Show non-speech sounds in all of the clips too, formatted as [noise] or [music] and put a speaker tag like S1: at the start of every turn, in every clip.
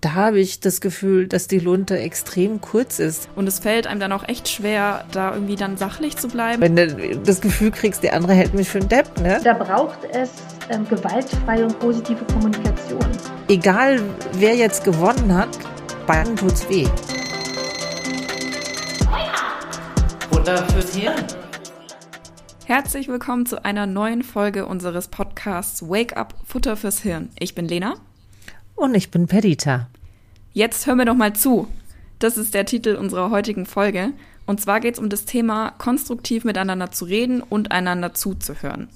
S1: Da habe ich das Gefühl, dass die Lunte extrem kurz ist.
S2: Und es fällt einem dann auch echt schwer, da irgendwie dann sachlich zu bleiben.
S1: Wenn du das Gefühl kriegst, der andere hält mich für einen Depp, ne?
S3: Da braucht es ähm, gewaltfreie und positive Kommunikation.
S1: Egal, wer jetzt gewonnen hat, beiden tut's weh.
S4: Futter fürs Hirn.
S2: Herzlich willkommen zu einer neuen Folge unseres Podcasts Wake Up Futter fürs Hirn. Ich bin Lena.
S1: Und ich bin Perdita.
S2: Jetzt hör mir doch mal zu. Das ist der Titel unserer heutigen Folge. Und zwar geht es um das Thema, konstruktiv miteinander zu reden und einander zuzuhören.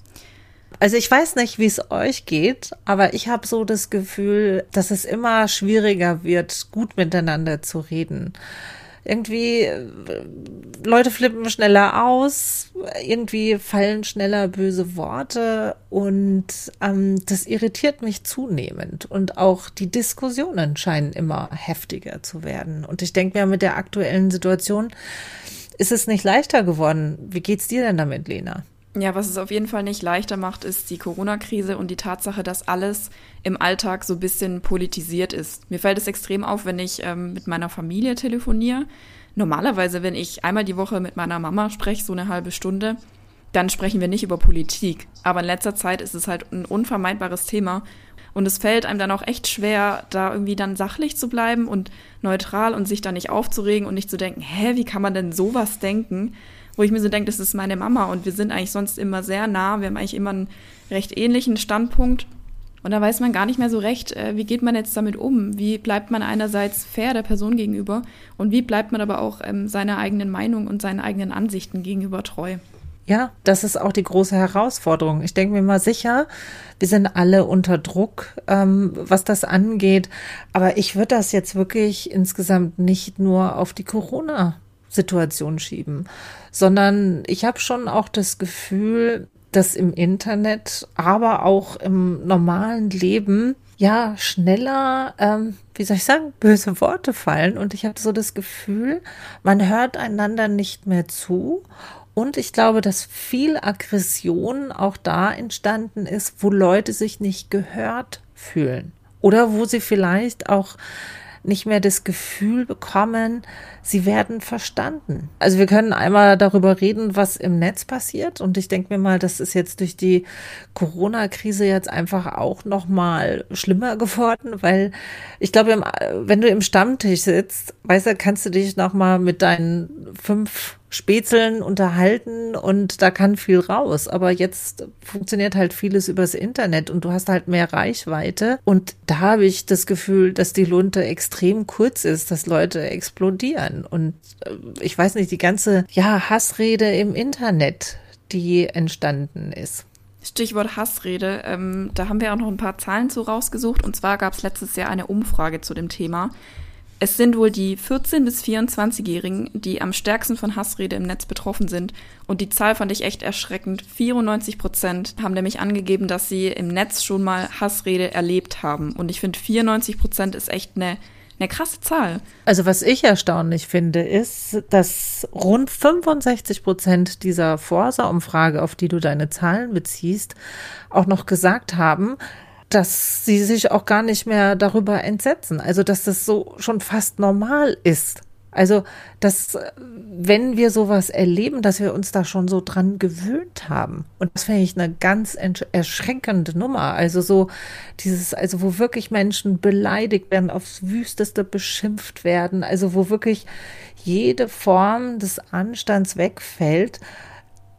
S1: Also ich weiß nicht, wie es euch geht, aber ich habe so das Gefühl, dass es immer schwieriger wird, gut miteinander zu reden irgendwie äh, Leute flippen schneller aus, irgendwie fallen schneller böse Worte und ähm, das irritiert mich zunehmend und auch die Diskussionen scheinen immer heftiger zu werden und ich denke mir mit der aktuellen Situation ist es nicht leichter geworden. Wie geht's dir denn damit, Lena?
S2: Ja, was es auf jeden Fall nicht leichter macht, ist die Corona-Krise und die Tatsache, dass alles im Alltag so ein bisschen politisiert ist. Mir fällt es extrem auf, wenn ich ähm, mit meiner Familie telefoniere. Normalerweise, wenn ich einmal die Woche mit meiner Mama spreche, so eine halbe Stunde, dann sprechen wir nicht über Politik. Aber in letzter Zeit ist es halt ein unvermeidbares Thema. Und es fällt einem dann auch echt schwer, da irgendwie dann sachlich zu bleiben und neutral und sich da nicht aufzuregen und nicht zu denken, hä, wie kann man denn sowas denken? Wo ich mir so denke, das ist meine Mama und wir sind eigentlich sonst immer sehr nah, wir haben eigentlich immer einen recht ähnlichen Standpunkt. Und da weiß man gar nicht mehr so recht, äh, wie geht man jetzt damit um? Wie bleibt man einerseits fair der Person gegenüber und wie bleibt man aber auch ähm, seiner eigenen Meinung und seinen eigenen Ansichten gegenüber treu?
S1: Ja, das ist auch die große Herausforderung. Ich denke mir mal sicher, wir sind alle unter Druck, ähm, was das angeht. Aber ich würde das jetzt wirklich insgesamt nicht nur auf die Corona Situation schieben, sondern ich habe schon auch das Gefühl, dass im Internet, aber auch im normalen Leben ja schneller, ähm, wie soll ich sagen, böse Worte fallen. Und ich habe so das Gefühl, man hört einander nicht mehr zu. Und ich glaube, dass viel Aggression auch da entstanden ist, wo Leute sich nicht gehört fühlen. Oder wo sie vielleicht auch nicht mehr das Gefühl bekommen, sie werden verstanden. Also wir können einmal darüber reden, was im Netz passiert. Und ich denke mir mal, das ist jetzt durch die Corona-Krise jetzt einfach auch noch mal schlimmer geworden, weil ich glaube, wenn du im Stammtisch sitzt, weißt du, kannst du dich noch mal mit deinen fünf Spätzeln unterhalten und da kann viel raus. Aber jetzt funktioniert halt vieles übers Internet und du hast halt mehr Reichweite. Und da habe ich das Gefühl, dass die Lunte extrem kurz ist, dass Leute explodieren. Und äh, ich weiß nicht, die ganze, ja, Hassrede im Internet, die entstanden ist.
S2: Stichwort Hassrede. Ähm, da haben wir auch noch ein paar Zahlen zu rausgesucht. Und zwar gab es letztes Jahr eine Umfrage zu dem Thema. Es sind wohl die 14- bis 24-Jährigen, die am stärksten von Hassrede im Netz betroffen sind. Und die Zahl fand ich echt erschreckend. 94 Prozent haben nämlich angegeben, dass sie im Netz schon mal Hassrede erlebt haben. Und ich finde, 94 Prozent ist echt eine, eine krasse Zahl.
S1: Also was ich erstaunlich finde, ist, dass rund 65 Prozent dieser Forsa-Umfrage, auf die du deine Zahlen beziehst, auch noch gesagt haben, dass sie sich auch gar nicht mehr darüber entsetzen. Also, dass das so schon fast normal ist. Also, dass, wenn wir sowas erleben, dass wir uns da schon so dran gewöhnt haben. Und das finde ich eine ganz erschreckende Nummer. Also, so dieses, also, wo wirklich Menschen beleidigt werden, aufs Wüsteste beschimpft werden. Also, wo wirklich jede Form des Anstands wegfällt,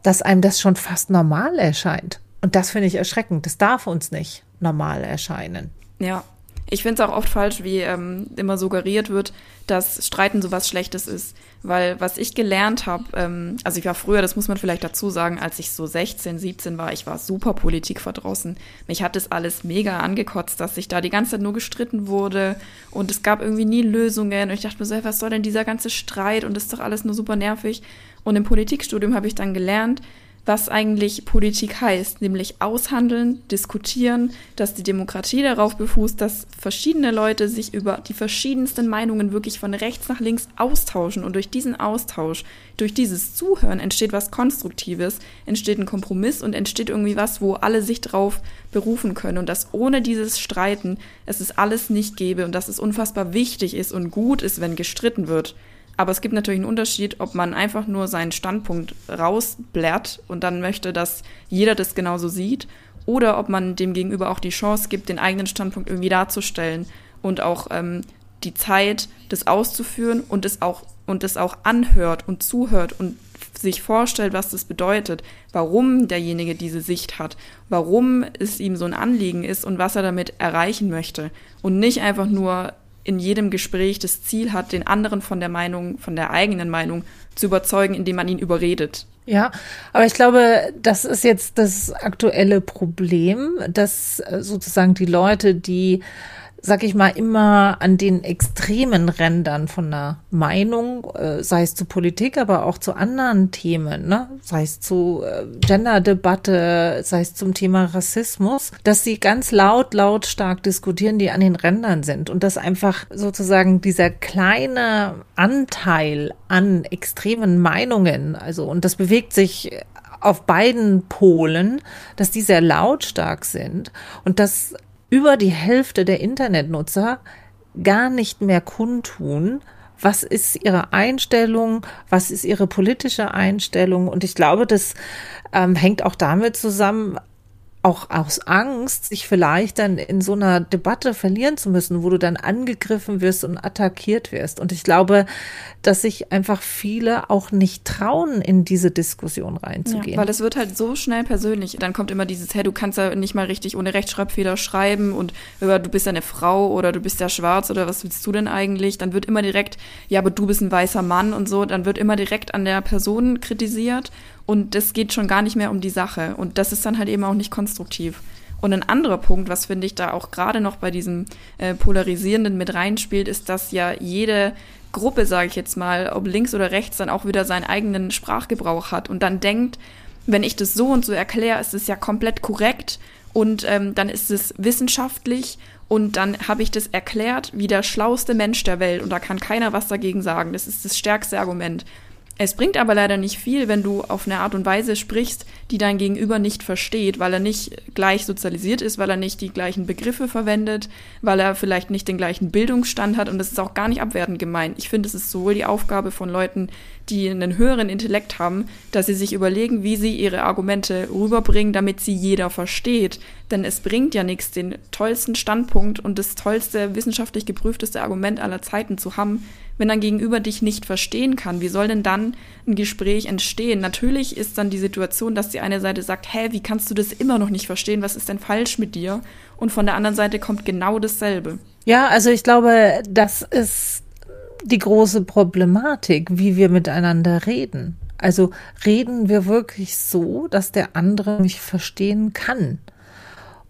S1: dass einem das schon fast normal erscheint. Und das finde ich erschreckend. Das darf uns nicht normal erscheinen.
S2: Ja, ich finde es auch oft falsch, wie ähm, immer suggeriert wird, dass Streiten sowas Schlechtes ist. Weil was ich gelernt habe, ähm, also ich war früher, das muss man vielleicht dazu sagen, als ich so 16, 17 war, ich war super Politik verdrossen. Mich hat das alles mega angekotzt, dass sich da die ganze Zeit nur gestritten wurde und es gab irgendwie nie Lösungen. Und ich dachte mir so, was soll denn dieser ganze Streit und das ist doch alles nur super nervig. Und im Politikstudium habe ich dann gelernt, was eigentlich Politik heißt, nämlich aushandeln, diskutieren, dass die Demokratie darauf befußt, dass verschiedene Leute sich über die verschiedensten Meinungen wirklich von rechts nach links austauschen und durch diesen Austausch, durch dieses Zuhören entsteht was Konstruktives, entsteht ein Kompromiss und entsteht irgendwie was, wo alle sich drauf berufen können und dass ohne dieses Streiten es es alles nicht gäbe und dass es unfassbar wichtig ist und gut ist, wenn gestritten wird. Aber es gibt natürlich einen Unterschied, ob man einfach nur seinen Standpunkt rausblärt und dann möchte, dass jeder das genauso sieht, oder ob man dem Gegenüber auch die Chance gibt, den eigenen Standpunkt irgendwie darzustellen und auch ähm, die Zeit, das auszuführen und es auch und es auch anhört und zuhört und sich vorstellt, was das bedeutet, warum derjenige diese Sicht hat, warum es ihm so ein Anliegen ist und was er damit erreichen möchte. Und nicht einfach nur in jedem Gespräch das Ziel hat, den anderen von der Meinung, von der eigenen Meinung zu überzeugen, indem man ihn überredet.
S1: Ja, aber ich glaube, das ist jetzt das aktuelle Problem, dass äh, sozusagen die Leute, die sag ich mal, immer an den extremen Rändern von einer Meinung, äh, sei es zu Politik, aber auch zu anderen Themen, ne? sei es zu äh, Genderdebatte, sei es zum Thema Rassismus, dass sie ganz laut, lautstark diskutieren, die an den Rändern sind und dass einfach sozusagen dieser kleine Anteil an extremen Meinungen, also und das bewegt sich auf beiden Polen, dass die sehr lautstark sind und dass über die Hälfte der Internetnutzer gar nicht mehr kundtun, was ist ihre Einstellung, was ist ihre politische Einstellung. Und ich glaube, das ähm, hängt auch damit zusammen, auch aus Angst, sich vielleicht dann in so einer Debatte verlieren zu müssen, wo du dann angegriffen wirst und attackiert wirst. Und ich glaube, dass sich einfach viele auch nicht trauen, in diese Diskussion reinzugehen.
S2: Ja, weil es wird halt so schnell persönlich. Dann kommt immer dieses, hey, du kannst ja nicht mal richtig ohne Rechtschreibfehler schreiben und du bist ja eine Frau oder du bist ja schwarz oder was willst du denn eigentlich? Dann wird immer direkt, ja, aber du bist ein weißer Mann und so. Dann wird immer direkt an der Person kritisiert und es geht schon gar nicht mehr um die Sache. Und das ist dann halt eben auch nicht konstruktiv. Und ein anderer Punkt, was finde ich da auch gerade noch bei diesem äh, Polarisierenden mit reinspielt, ist, dass ja jede Gruppe, sage ich jetzt mal, ob links oder rechts, dann auch wieder seinen eigenen Sprachgebrauch hat und dann denkt, wenn ich das so und so erkläre, ist es ja komplett korrekt und ähm, dann ist es wissenschaftlich und dann habe ich das erklärt wie der schlauste Mensch der Welt und da kann keiner was dagegen sagen. Das ist das stärkste Argument. Es bringt aber leider nicht viel, wenn du auf eine Art und Weise sprichst, die dein Gegenüber nicht versteht, weil er nicht gleich sozialisiert ist, weil er nicht die gleichen Begriffe verwendet, weil er vielleicht nicht den gleichen Bildungsstand hat und das ist auch gar nicht abwertend gemeint. Ich finde, es ist sowohl die Aufgabe von Leuten, die einen höheren Intellekt haben, dass sie sich überlegen, wie sie ihre Argumente rüberbringen, damit sie jeder versteht. Denn es bringt ja nichts, den tollsten Standpunkt und das tollste, wissenschaftlich geprüfteste Argument aller Zeiten zu haben, wenn dein Gegenüber dich nicht verstehen kann. Wie soll denn dann ein Gespräch entstehen? Natürlich ist dann die Situation, dass die eine Seite sagt, hä, wie kannst du das immer noch nicht verstehen? Was ist denn falsch mit dir? Und von der anderen Seite kommt genau dasselbe.
S1: Ja, also ich glaube, das ist die große Problematik, wie wir miteinander reden. Also reden wir wirklich so, dass der andere mich verstehen kann.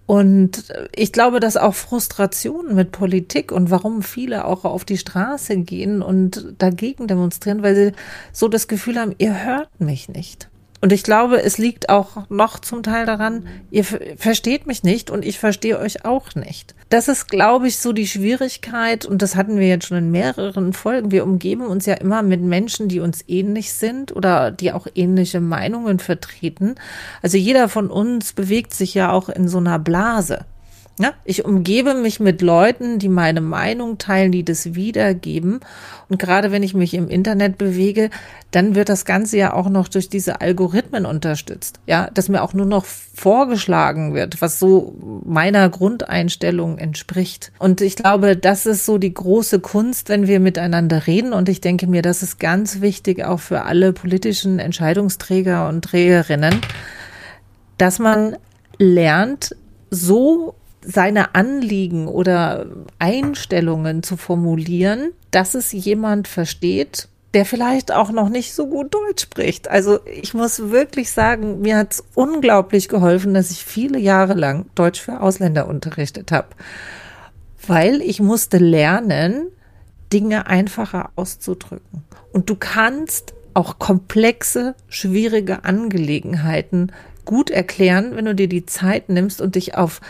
S1: Und ich glaube, dass auch Frustration mit Politik und warum viele auch auf die Straße gehen und dagegen demonstrieren, weil sie so das Gefühl haben, ihr hört mich nicht. Und ich glaube, es liegt auch noch zum Teil daran, ihr versteht mich nicht und ich verstehe euch auch nicht. Das ist, glaube ich, so die Schwierigkeit und das hatten wir jetzt schon in mehreren Folgen. Wir umgeben uns ja immer mit Menschen, die uns ähnlich sind oder die auch ähnliche Meinungen vertreten. Also jeder von uns bewegt sich ja auch in so einer Blase. Ja, ich umgebe mich mit Leuten, die meine Meinung teilen, die das wiedergeben. Und gerade wenn ich mich im Internet bewege, dann wird das Ganze ja auch noch durch diese Algorithmen unterstützt. Ja, dass mir auch nur noch vorgeschlagen wird, was so meiner Grundeinstellung entspricht. Und ich glaube, das ist so die große Kunst, wenn wir miteinander reden. Und ich denke mir, das ist ganz wichtig auch für alle politischen Entscheidungsträger und Trägerinnen, dass man lernt, so seine Anliegen oder Einstellungen zu formulieren, dass es jemand versteht, der vielleicht auch noch nicht so gut Deutsch spricht. Also ich muss wirklich sagen, mir hat es unglaublich geholfen, dass ich viele Jahre lang Deutsch für Ausländer unterrichtet habe, weil ich musste lernen, Dinge einfacher auszudrücken. Und du kannst auch komplexe, schwierige Angelegenheiten gut erklären, wenn du dir die Zeit nimmst und dich auf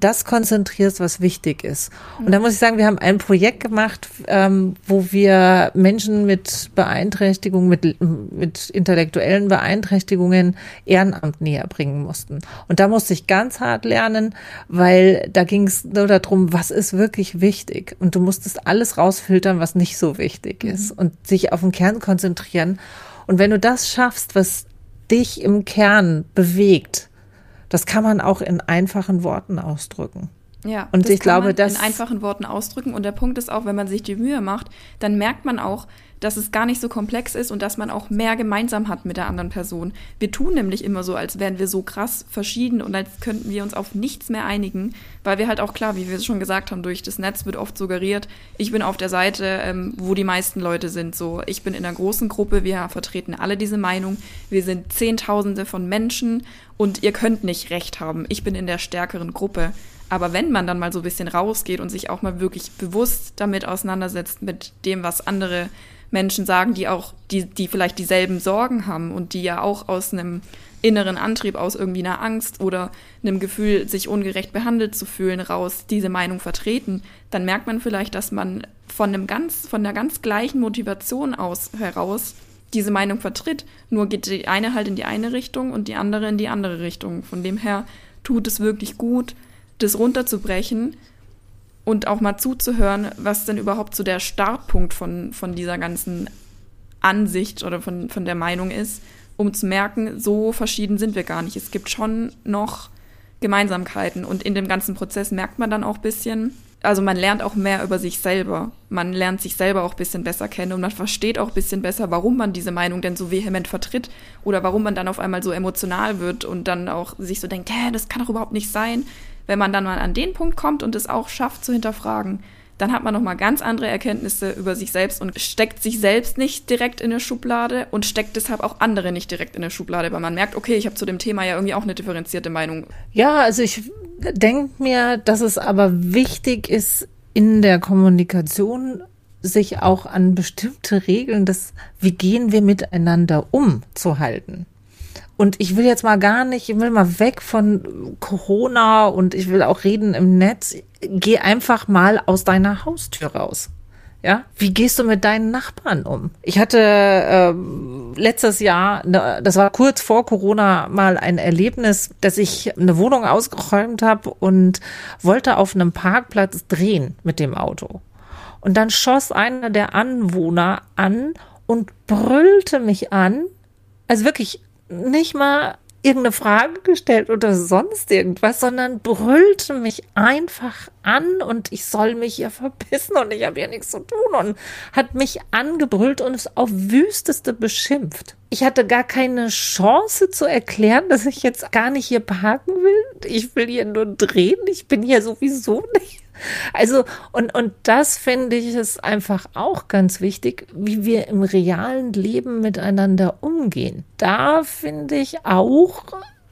S1: das konzentrierst, was wichtig ist. Und da muss ich sagen, wir haben ein Projekt gemacht, ähm, wo wir Menschen mit Beeinträchtigungen, mit, mit intellektuellen Beeinträchtigungen Ehrenamt näher bringen mussten. Und da musste ich ganz hart lernen, weil da ging es nur darum, was ist wirklich wichtig. Und du musstest alles rausfiltern, was nicht so wichtig ist mhm. und sich auf den Kern konzentrieren. Und wenn du das schaffst, was dich im Kern bewegt, das kann man auch in einfachen Worten ausdrücken.
S2: Ja, und ich glaube, das in einfachen Worten ausdrücken. Und der Punkt ist auch, wenn man sich die Mühe macht, dann merkt man auch, dass es gar nicht so komplex ist und dass man auch mehr gemeinsam hat mit der anderen Person. Wir tun nämlich immer so, als wären wir so krass verschieden und als könnten wir uns auf nichts mehr einigen, weil wir halt auch klar, wie wir es schon gesagt haben, durch das Netz wird oft suggeriert, ich bin auf der Seite, ähm, wo die meisten Leute sind. So, ich bin in einer großen Gruppe, wir vertreten alle diese Meinung, wir sind Zehntausende von Menschen und ihr könnt nicht recht haben. Ich bin in der stärkeren Gruppe. Aber wenn man dann mal so ein bisschen rausgeht und sich auch mal wirklich bewusst damit auseinandersetzt, mit dem, was andere Menschen sagen, die auch, die, die vielleicht dieselben Sorgen haben und die ja auch aus einem inneren Antrieb, aus irgendwie einer Angst oder einem Gefühl, sich ungerecht behandelt zu fühlen, raus diese Meinung vertreten, dann merkt man vielleicht, dass man von einem ganz, von einer ganz gleichen Motivation aus heraus diese Meinung vertritt. Nur geht die eine halt in die eine Richtung und die andere in die andere Richtung. Von dem her tut es wirklich gut, das runterzubrechen und auch mal zuzuhören, was denn überhaupt so der Startpunkt von, von dieser ganzen Ansicht oder von, von der Meinung ist, um zu merken, so verschieden sind wir gar nicht. Es gibt schon noch Gemeinsamkeiten und in dem ganzen Prozess merkt man dann auch ein bisschen, also man lernt auch mehr über sich selber. Man lernt sich selber auch ein bisschen besser kennen und man versteht auch ein bisschen besser, warum man diese Meinung denn so vehement vertritt oder warum man dann auf einmal so emotional wird und dann auch sich so denkt, hä, das kann doch überhaupt nicht sein. Wenn man dann mal an den Punkt kommt und es auch schafft zu hinterfragen, dann hat man nochmal ganz andere Erkenntnisse über sich selbst und steckt sich selbst nicht direkt in eine Schublade und steckt deshalb auch andere nicht direkt in eine Schublade, weil man merkt, okay, ich habe zu dem Thema ja irgendwie auch eine differenzierte Meinung.
S1: Ja, also ich denke mir, dass es aber wichtig ist, in der Kommunikation sich auch an bestimmte Regeln des, wie gehen wir miteinander um, zu halten. Und ich will jetzt mal gar nicht, ich will mal weg von Corona und ich will auch reden im Netz. Geh einfach mal aus deiner Haustür raus. Ja, wie gehst du mit deinen Nachbarn um? Ich hatte äh, letztes Jahr, ne, das war kurz vor Corona, mal ein Erlebnis, dass ich eine Wohnung ausgeräumt habe und wollte auf einem Parkplatz drehen mit dem Auto. Und dann schoss einer der Anwohner an und brüllte mich an. Also wirklich nicht mal irgendeine Frage gestellt oder sonst irgendwas, sondern brüllte mich einfach an und ich soll mich hier verbissen und ich habe hier nichts zu tun und hat mich angebrüllt und es auf wüsteste beschimpft. Ich hatte gar keine Chance zu erklären, dass ich jetzt gar nicht hier parken will. Ich will hier nur drehen. Ich bin hier sowieso nicht. Also, und, und das finde ich ist einfach auch ganz wichtig, wie wir im realen Leben miteinander umgehen. Da finde ich auch,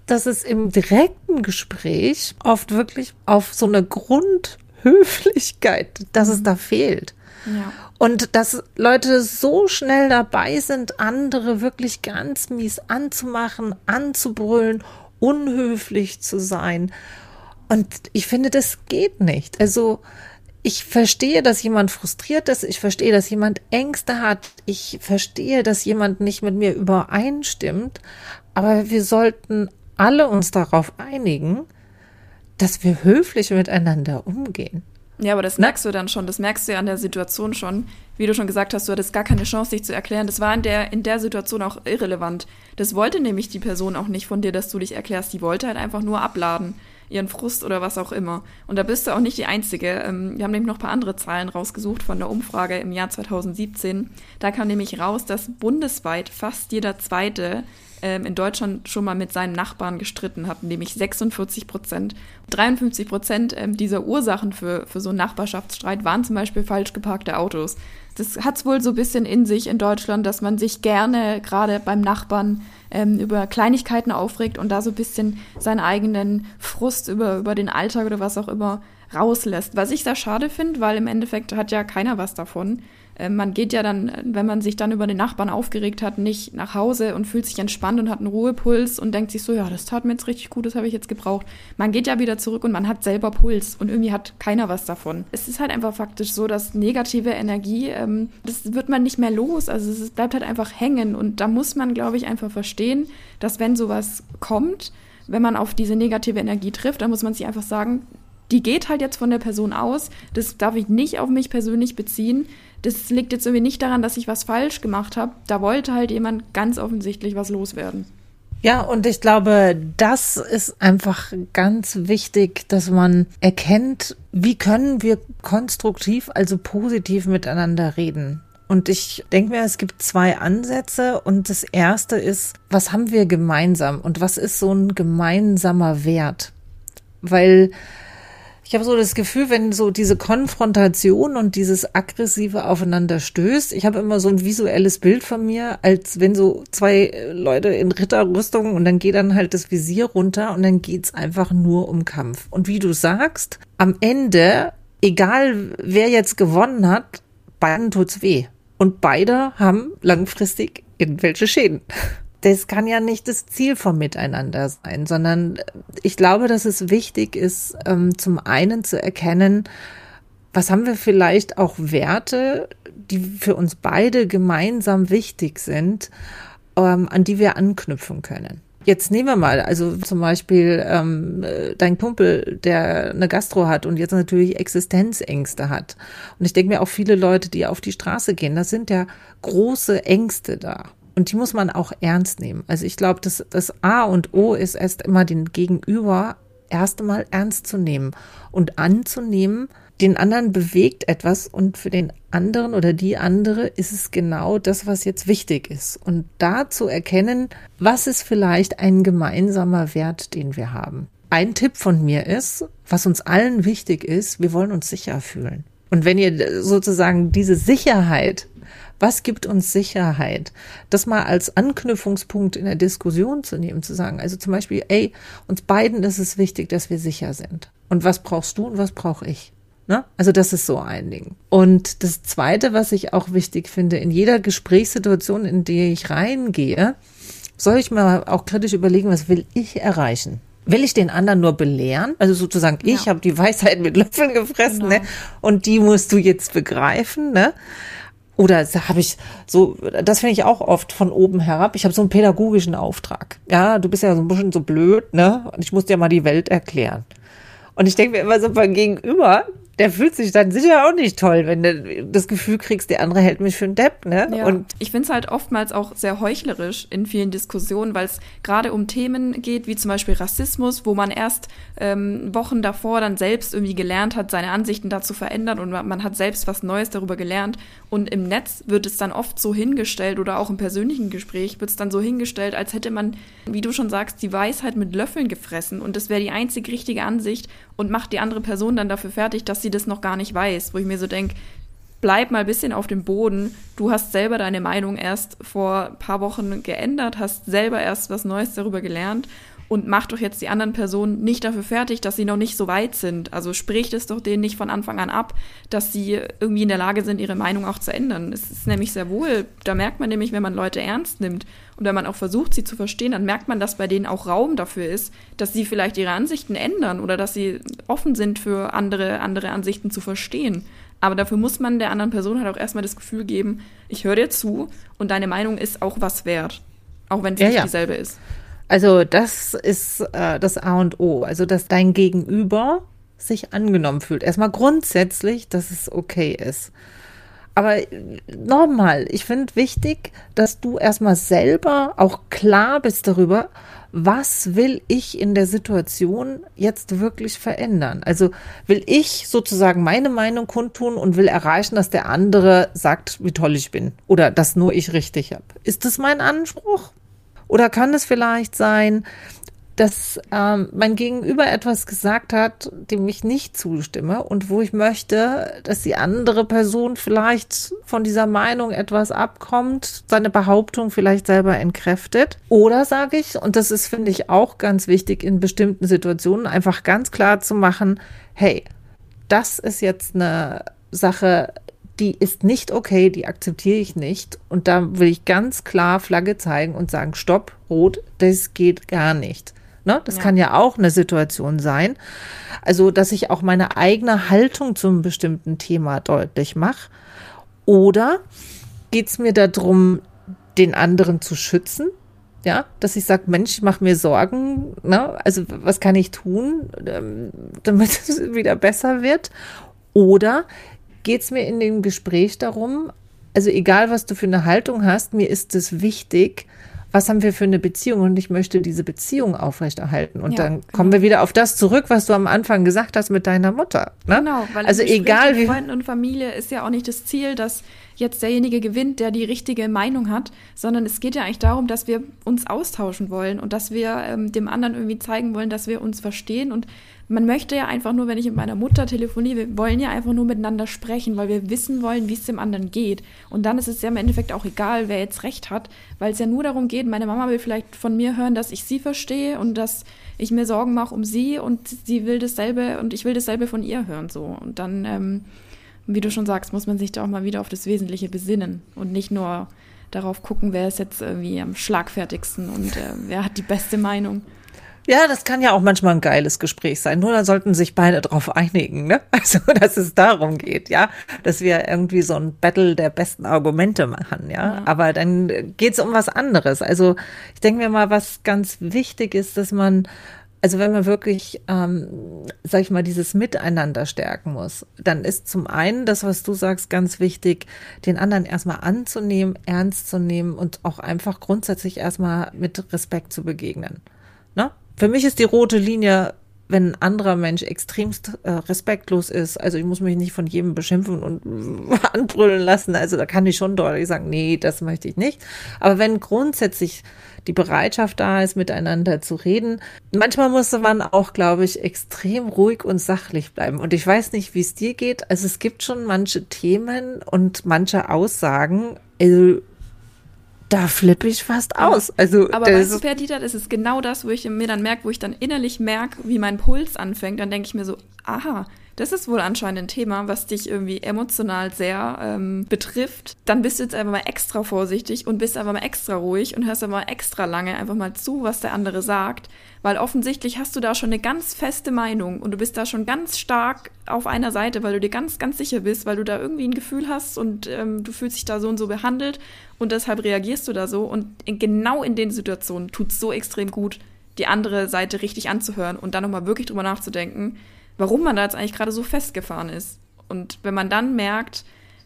S1: dass es im direkten Gespräch oft wirklich auf so eine Grundhöflichkeit, dass es da fehlt. Ja. Und dass Leute so schnell dabei sind, andere wirklich ganz mies anzumachen, anzubrüllen, unhöflich zu sein. Und ich finde, das geht nicht. Also ich verstehe, dass jemand frustriert ist. Ich verstehe, dass jemand Ängste hat. Ich verstehe, dass jemand nicht mit mir übereinstimmt. Aber wir sollten alle uns darauf einigen, dass wir höflich miteinander umgehen.
S2: Ja, aber das merkst du dann schon, das merkst du ja an der Situation schon. Wie du schon gesagt hast, du hattest gar keine Chance, dich zu erklären. Das war in der, in der Situation auch irrelevant. Das wollte nämlich die Person auch nicht von dir, dass du dich erklärst. Die wollte halt einfach nur abladen ihren Frust oder was auch immer. Und da bist du auch nicht die Einzige. Ähm, wir haben nämlich noch ein paar andere Zahlen rausgesucht von der Umfrage im Jahr 2017. Da kam nämlich raus, dass bundesweit fast jeder Zweite in Deutschland schon mal mit seinen Nachbarn gestritten hat, nämlich 46 Prozent. 53 Prozent ähm, dieser Ursachen für, für so einen Nachbarschaftsstreit waren zum Beispiel falsch geparkte Autos. Das hat es wohl so ein bisschen in sich in Deutschland, dass man sich gerne gerade beim Nachbarn ähm, über Kleinigkeiten aufregt und da so ein bisschen seinen eigenen Frust über, über den Alltag oder was auch immer rauslässt. Was ich sehr schade finde, weil im Endeffekt hat ja keiner was davon. Äh, man geht ja dann, wenn man sich dann über den Nachbarn aufgeregt hat, nicht nach Hause und fühlt sich entspannt und hat einen Ruhepuls und denkt sich so, ja, das tat mir jetzt richtig gut, das habe ich jetzt gebraucht. Man geht ja wieder zurück und man hat selber Puls und irgendwie hat keiner was davon. Es ist halt einfach faktisch so, dass negative Energie, ähm, das wird man nicht mehr los. Also es bleibt halt einfach hängen und da muss man, glaube ich, einfach verstehen, dass wenn sowas kommt, wenn man auf diese negative Energie trifft, dann muss man sich einfach sagen, die geht halt jetzt von der Person aus. Das darf ich nicht auf mich persönlich beziehen. Das liegt jetzt irgendwie nicht daran, dass ich was falsch gemacht habe. Da wollte halt jemand ganz offensichtlich was loswerden.
S1: Ja, und ich glaube, das ist einfach ganz wichtig, dass man erkennt, wie können wir konstruktiv, also positiv miteinander reden. Und ich denke mir, es gibt zwei Ansätze. Und das erste ist, was haben wir gemeinsam und was ist so ein gemeinsamer Wert? Weil ich habe so das Gefühl, wenn so diese Konfrontation und dieses aggressive aufeinander stößt, ich habe immer so ein visuelles Bild von mir, als wenn so zwei Leute in Ritterrüstung und dann geht dann halt das Visier runter und dann geht's einfach nur um Kampf. Und wie du sagst, am Ende, egal wer jetzt gewonnen hat, beiden tut's weh. Und beide haben langfristig irgendwelche Schäden [laughs] das kann ja nicht das Ziel vom Miteinander sein, sondern ich glaube, dass es wichtig ist, ähm, zum einen zu erkennen, was haben wir vielleicht auch Werte, die für uns beide gemeinsam wichtig sind, ähm, an die wir anknüpfen können. Jetzt nehmen wir mal, also zum Beispiel ähm, dein Kumpel, der eine Gastro hat und jetzt natürlich Existenzängste hat. Und ich denke mir auch viele Leute, die auf die Straße gehen, da sind ja große Ängste da. Und die muss man auch ernst nehmen. Also ich glaube, das, das A und O ist erst immer den Gegenüber erst einmal ernst zu nehmen und anzunehmen, den anderen bewegt etwas und für den anderen oder die andere ist es genau das, was jetzt wichtig ist. Und da zu erkennen, was ist vielleicht ein gemeinsamer Wert, den wir haben. Ein Tipp von mir ist, was uns allen wichtig ist, wir wollen uns sicher fühlen. Und wenn ihr sozusagen diese Sicherheit was gibt uns Sicherheit? Das mal als Anknüpfungspunkt in der Diskussion zu nehmen, zu sagen, also zum Beispiel, ey, uns beiden ist es wichtig, dass wir sicher sind. Und was brauchst du und was brauche ich? Ne? Also das ist so ein Ding. Und das Zweite, was ich auch wichtig finde, in jeder Gesprächssituation, in die ich reingehe, soll ich mal auch kritisch überlegen, was will ich erreichen? Will ich den anderen nur belehren? Also sozusagen, ich ja. habe die Weisheit mit Löffeln gefressen, genau. ne? Und die musst du jetzt begreifen, ne? Oder habe ich so, das finde ich auch oft von oben herab. Ich habe so einen pädagogischen Auftrag. Ja, du bist ja so ein bisschen so blöd, ne? Und ich muss dir mal die Welt erklären. Und ich denke mir immer so beim Gegenüber, der fühlt sich dann sicher auch nicht toll, wenn du das Gefühl kriegst, der andere hält mich für einen Depp, ne?
S2: Ja. Und ich finde es halt oftmals auch sehr heuchlerisch in vielen Diskussionen, weil es gerade um Themen geht, wie zum Beispiel Rassismus, wo man erst ähm, Wochen davor dann selbst irgendwie gelernt hat, seine Ansichten dazu verändern und man, man hat selbst was Neues darüber gelernt. Und im Netz wird es dann oft so hingestellt oder auch im persönlichen Gespräch wird es dann so hingestellt, als hätte man, wie du schon sagst, die Weisheit mit Löffeln gefressen und das wäre die einzig richtige Ansicht und macht die andere Person dann dafür fertig, dass sie das noch gar nicht weiß, wo ich mir so denke, bleib mal ein bisschen auf dem Boden. Du hast selber deine Meinung erst vor ein paar Wochen geändert, hast selber erst was Neues darüber gelernt und mach doch jetzt die anderen Personen nicht dafür fertig, dass sie noch nicht so weit sind. Also spricht es doch denen nicht von Anfang an ab, dass sie irgendwie in der Lage sind, ihre Meinung auch zu ändern. Es ist nämlich sehr wohl, da merkt man nämlich, wenn man Leute ernst nimmt und wenn man auch versucht, sie zu verstehen, dann merkt man, dass bei denen auch Raum dafür ist, dass sie vielleicht ihre Ansichten ändern oder dass sie offen sind für andere, andere Ansichten zu verstehen. Aber dafür muss man der anderen Person halt auch erstmal das Gefühl geben, ich höre dir zu und deine Meinung ist auch was wert. Auch wenn es ja, nicht ja. dieselbe ist.
S1: Also das ist äh, das A und O. Also dass dein Gegenüber sich angenommen fühlt. Erstmal grundsätzlich, dass es okay ist. Aber nochmal, ich finde wichtig, dass du erstmal selber auch klar bist darüber, was will ich in der Situation jetzt wirklich verändern? Also will ich sozusagen meine Meinung kundtun und will erreichen, dass der andere sagt, wie toll ich bin oder dass nur ich richtig habe. Ist das mein Anspruch? Oder kann es vielleicht sein, dass ähm, mein Gegenüber etwas gesagt hat, dem ich nicht zustimme und wo ich möchte, dass die andere Person vielleicht von dieser Meinung etwas abkommt, seine Behauptung vielleicht selber entkräftet. Oder sage ich, und das ist, finde ich, auch ganz wichtig in bestimmten Situationen, einfach ganz klar zu machen, hey, das ist jetzt eine Sache, die ist nicht okay, die akzeptiere ich nicht. Und da will ich ganz klar Flagge zeigen und sagen, stopp, rot, das geht gar nicht. Ne? Das ja. kann ja auch eine Situation sein. Also, dass ich auch meine eigene Haltung zum bestimmten Thema deutlich mache. Oder geht es mir darum, den anderen zu schützen? Ja, dass ich sage, Mensch, ich mache mir Sorgen. Ne? Also, was kann ich tun, ähm, damit [laughs] es wieder besser wird? Oder geht es mir in dem Gespräch darum, also egal, was du für eine Haltung hast, mir ist es wichtig, was haben wir für eine Beziehung und ich möchte diese Beziehung aufrechterhalten. Und ja, dann genau. kommen wir wieder auf das zurück, was du am Anfang gesagt hast mit deiner Mutter. Ne? Genau,
S2: weil also egal wie Freunden und Familie ist ja auch nicht das Ziel, dass jetzt derjenige gewinnt, der die richtige Meinung hat, sondern es geht ja eigentlich darum, dass wir uns austauschen wollen und dass wir ähm, dem anderen irgendwie zeigen wollen, dass wir uns verstehen und man möchte ja einfach nur, wenn ich mit meiner Mutter telefoniere, wir wollen ja einfach nur miteinander sprechen, weil wir wissen wollen, wie es dem anderen geht. Und dann ist es ja im Endeffekt auch egal, wer jetzt recht hat, weil es ja nur darum geht, meine Mama will vielleicht von mir hören, dass ich sie verstehe und dass ich mir Sorgen mache um sie und sie will dasselbe und ich will dasselbe von ihr hören so. Und dann, ähm, wie du schon sagst, muss man sich da auch mal wieder auf das Wesentliche besinnen und nicht nur darauf gucken, wer ist jetzt irgendwie am schlagfertigsten und äh, wer hat die beste Meinung.
S1: Ja, das kann ja auch manchmal ein geiles Gespräch sein. Nur da sollten sich beide drauf einigen, ne? [laughs] Also, dass es darum geht, ja, dass wir irgendwie so ein Battle der besten Argumente machen, ja. ja. Aber dann geht's um was anderes. Also, ich denke mir mal, was ganz wichtig ist, dass man also wenn man wirklich, ähm, sag ich mal, dieses Miteinander stärken muss, dann ist zum einen das, was du sagst, ganz wichtig, den anderen erstmal anzunehmen, ernst zu nehmen und auch einfach grundsätzlich erstmal mit Respekt zu begegnen. Ne? Für mich ist die rote Linie, wenn ein anderer Mensch extremst äh, respektlos ist, also ich muss mich nicht von jedem beschimpfen und [laughs] anbrüllen lassen, also da kann ich schon deutlich sagen, nee, das möchte ich nicht. Aber wenn grundsätzlich die Bereitschaft da ist, miteinander zu reden. Manchmal muss man auch, glaube ich, extrem ruhig und sachlich bleiben. Und ich weiß nicht, wie es dir geht. Also es gibt schon manche Themen und manche Aussagen, also da flippe ich fast aus. Also,
S2: aber weißt du, Perdita, das ist genau das, wo ich mir dann merke, wo ich dann innerlich merke, wie mein Puls anfängt. Dann denke ich mir so, aha, das ist wohl anscheinend ein Thema, was dich irgendwie emotional sehr ähm, betrifft. Dann bist du jetzt einfach mal extra vorsichtig und bist einfach mal extra ruhig und hörst aber mal extra lange einfach mal zu, was der andere sagt. Weil offensichtlich hast du da schon eine ganz feste Meinung und du bist da schon ganz stark auf einer Seite, weil du dir ganz, ganz sicher bist, weil du da irgendwie ein Gefühl hast und ähm, du fühlst dich da so und so behandelt und deshalb reagierst du da so. Und in, genau in den Situationen tut es so extrem gut, die andere Seite richtig anzuhören und dann nochmal wirklich drüber nachzudenken warum man da jetzt eigentlich gerade so festgefahren ist. Und wenn man dann merkt,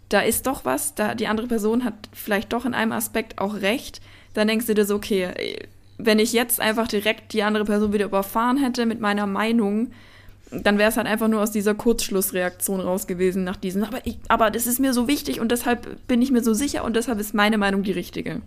S2: da ist doch was, da die andere Person hat vielleicht doch in einem Aspekt auch recht, dann denkst du dir so, okay, wenn ich jetzt einfach direkt die andere Person wieder überfahren hätte mit meiner Meinung, dann wäre es halt einfach nur aus dieser Kurzschlussreaktion raus gewesen nach diesen, aber, ich, aber das ist mir so wichtig und deshalb bin ich mir so sicher und deshalb ist meine Meinung die richtige.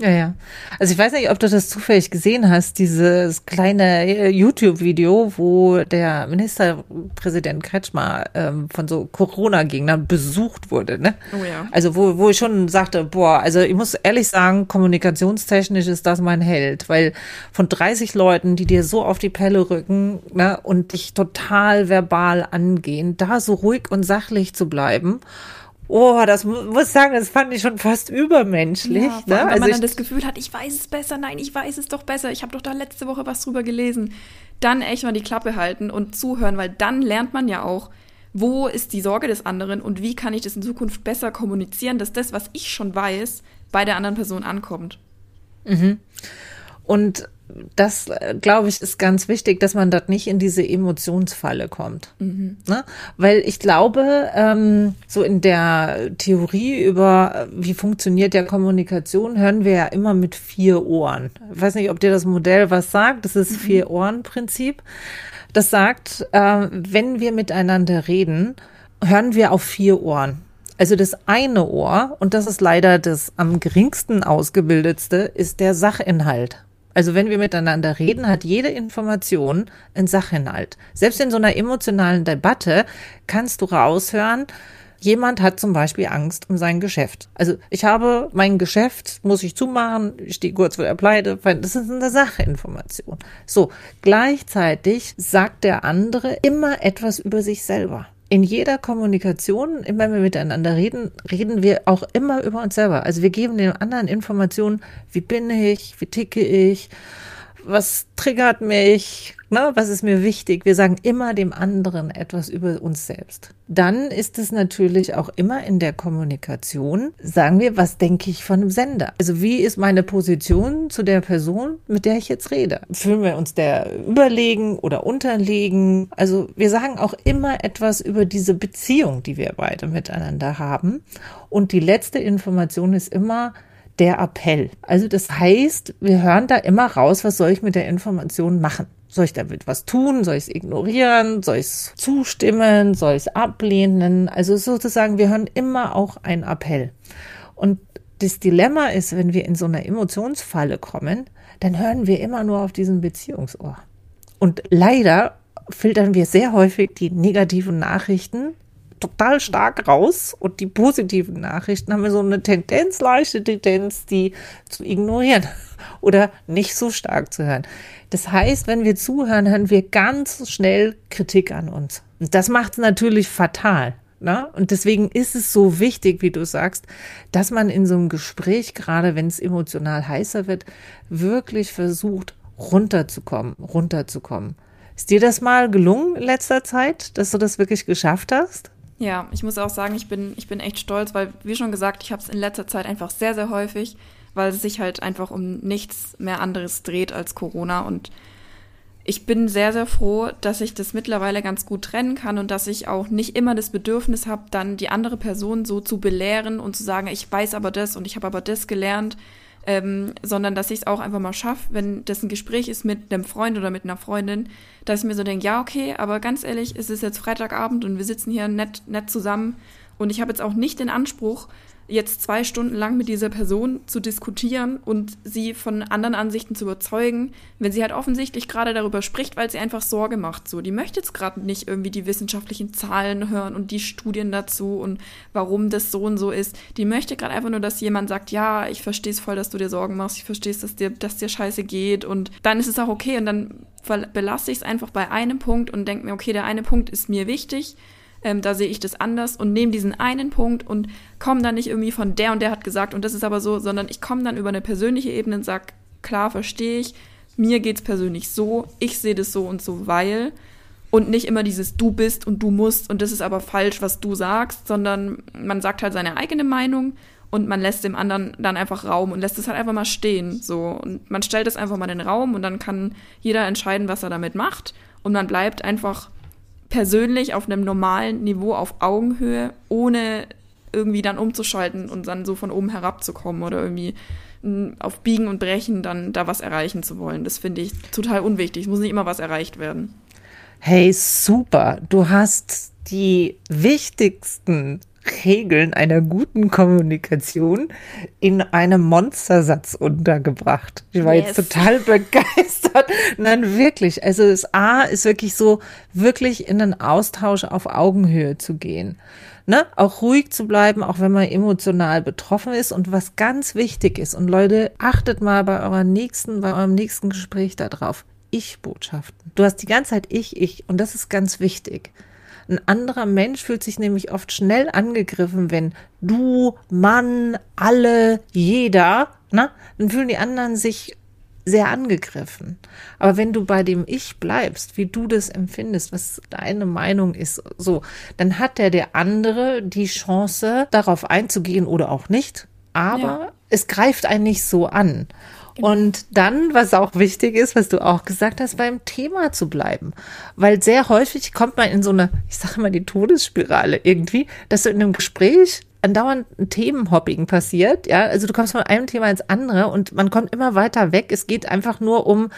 S1: Ja, ja. Also ich weiß nicht, ob du das zufällig gesehen hast, dieses kleine äh, YouTube-Video, wo der Ministerpräsident Kretschmer ähm, von so Corona-Gegnern besucht wurde. Ne? Oh ja. Also wo, wo ich schon sagte, boah, also ich muss ehrlich sagen, kommunikationstechnisch ist das mein Held, weil von 30 Leuten, die dir so auf die Pelle rücken ne, und dich total verbal angehen, da so ruhig und sachlich zu bleiben Oh, das muss sagen, das fand ich schon fast übermenschlich. Ja,
S2: ne? Wenn also man dann das Gefühl hat, ich weiß es besser, nein, ich weiß es doch besser, ich habe doch da letzte Woche was drüber gelesen. Dann echt mal die Klappe halten und zuhören, weil dann lernt man ja auch, wo ist die Sorge des anderen und wie kann ich das in Zukunft besser kommunizieren, dass das, was ich schon weiß, bei der anderen Person ankommt.
S1: Mhm. Und das, äh, glaube ich, ist ganz wichtig, dass man dort nicht in diese Emotionsfalle kommt. Mhm. Ne? Weil ich glaube, ähm, so in der Theorie über, äh, wie funktioniert der Kommunikation, hören wir ja immer mit vier Ohren. Ich weiß nicht, ob dir das Modell was sagt. Das ist mhm. Vier-Ohren-Prinzip. Das sagt, äh, wenn wir miteinander reden, hören wir auf vier Ohren. Also das eine Ohr, und das ist leider das am geringsten ausgebildetste, ist der Sachinhalt. Also wenn wir miteinander reden, hat jede Information einen Sachinhalt. Selbst in so einer emotionalen Debatte kannst du raushören, Jemand hat zum Beispiel Angst um sein Geschäft. Also ich habe mein Geschäft, muss ich zumachen, ich stehe kurz vor der Pleite. Das ist eine Sachinformation. So, gleichzeitig sagt der andere immer etwas über sich selber. In jeder Kommunikation, immer wenn wir miteinander reden, reden wir auch immer über uns selber. Also wir geben den anderen Informationen, wie bin ich, wie ticke ich, was triggert mich, ne, was ist mir wichtig. Wir sagen immer dem anderen etwas über uns selbst. Dann ist es natürlich auch immer in der Kommunikation, sagen wir, was denke ich von dem Sender? Also wie ist meine Position zu der Person, mit der ich jetzt rede? Fühlen wir uns der überlegen oder unterlegen? Also wir sagen auch immer etwas über diese Beziehung, die wir beide miteinander haben. Und die letzte Information ist immer, der Appell. Also das heißt, wir hören da immer raus, was soll ich mit der Information machen? Soll ich damit was tun? Soll ich es ignorieren? Soll ich es zustimmen? Soll ich es ablehnen? Also sozusagen, wir hören immer auch einen Appell. Und das Dilemma ist, wenn wir in so einer Emotionsfalle kommen, dann hören wir immer nur auf diesen Beziehungsohr. Und leider filtern wir sehr häufig die negativen Nachrichten total stark raus und die positiven Nachrichten haben wir so eine Tendenz, leichte Tendenz, die zu ignorieren [laughs] oder nicht so stark zu hören. Das heißt, wenn wir zuhören, hören wir ganz schnell Kritik an uns. Und das macht es natürlich fatal. Ne? Und deswegen ist es so wichtig, wie du sagst, dass man in so einem Gespräch, gerade wenn es emotional heißer wird, wirklich versucht, runterzukommen, runterzukommen. Ist dir das mal gelungen in letzter Zeit, dass du das wirklich geschafft hast?
S2: Ja, ich muss auch sagen, ich bin, ich bin echt stolz, weil, wie schon gesagt, ich habe es in letzter Zeit einfach sehr, sehr häufig, weil es sich halt einfach um nichts mehr anderes dreht als Corona. Und ich bin sehr, sehr froh, dass ich das mittlerweile ganz gut trennen kann und dass ich auch nicht immer das Bedürfnis habe, dann die andere Person so zu belehren und zu sagen, ich weiß aber das und ich habe aber das gelernt, ähm, sondern dass ich es auch einfach mal schaffe, wenn das ein Gespräch ist mit einem Freund oder mit einer Freundin, dass ich mir so denke, ja, okay, aber ganz ehrlich, es ist jetzt Freitagabend und wir sitzen hier nett, nett zusammen und ich habe jetzt auch nicht den Anspruch, jetzt zwei Stunden lang mit dieser Person zu diskutieren und sie von anderen Ansichten zu überzeugen, wenn sie halt offensichtlich gerade darüber spricht, weil sie einfach Sorge macht. So, die möchte jetzt gerade nicht irgendwie die wissenschaftlichen Zahlen hören und die Studien dazu und warum das so und so ist. Die möchte gerade einfach nur, dass jemand sagt, ja, ich verstehe es voll, dass du dir Sorgen machst, ich verstehe es, dass dir, dass dir scheiße geht und dann ist es auch okay und dann belasse ich es einfach bei einem Punkt und denke mir, okay, der eine Punkt ist mir wichtig ähm, da sehe ich das anders und nehme diesen einen Punkt und komme dann nicht irgendwie von der und der hat gesagt und das ist aber so, sondern ich komme dann über eine persönliche Ebene und sage, klar, verstehe ich, mir geht es persönlich so, ich sehe das so und so, weil. Und nicht immer dieses du bist und du musst und das ist aber falsch, was du sagst, sondern man sagt halt seine eigene Meinung und man lässt dem anderen dann einfach Raum und lässt es halt einfach mal stehen, so. Und man stellt es einfach mal in den Raum und dann kann jeder entscheiden, was er damit macht und man bleibt einfach persönlich auf einem normalen Niveau auf Augenhöhe, ohne irgendwie dann umzuschalten und dann so von oben herabzukommen oder irgendwie auf Biegen und Brechen dann da was erreichen zu wollen. Das finde ich total unwichtig. Es muss nicht immer was erreicht werden.
S1: Hey, super. Du hast die wichtigsten Regeln einer guten Kommunikation in einem Monstersatz untergebracht. Ich war yes. jetzt total [laughs] begeistert. Nein, wirklich. Also das A ist wirklich so, wirklich in den Austausch auf Augenhöhe zu gehen. Ne? Auch ruhig zu bleiben, auch wenn man emotional betroffen ist. Und was ganz wichtig ist, und Leute, achtet mal bei eurer nächsten, bei eurem nächsten Gespräch darauf. Ich-Botschaften. Du hast die ganze Zeit ich, ich. Und das ist ganz wichtig. Ein anderer Mensch fühlt sich nämlich oft schnell angegriffen, wenn du, Mann, alle, jeder, na, dann fühlen die anderen sich sehr angegriffen. Aber wenn du bei dem Ich bleibst, wie du das empfindest, was deine Meinung ist, so, dann hat der der andere die Chance, darauf einzugehen oder auch nicht. Aber ja. es greift einen nicht so an. Und dann, was auch wichtig ist, was du auch gesagt hast, beim Thema zu bleiben. Weil sehr häufig kommt man in so eine, ich sage mal, die Todesspirale irgendwie, dass du in einem Gespräch andauernd ein Themenhopping passiert, ja, also du kommst von einem Thema ins andere und man kommt immer weiter weg. Es geht einfach nur um,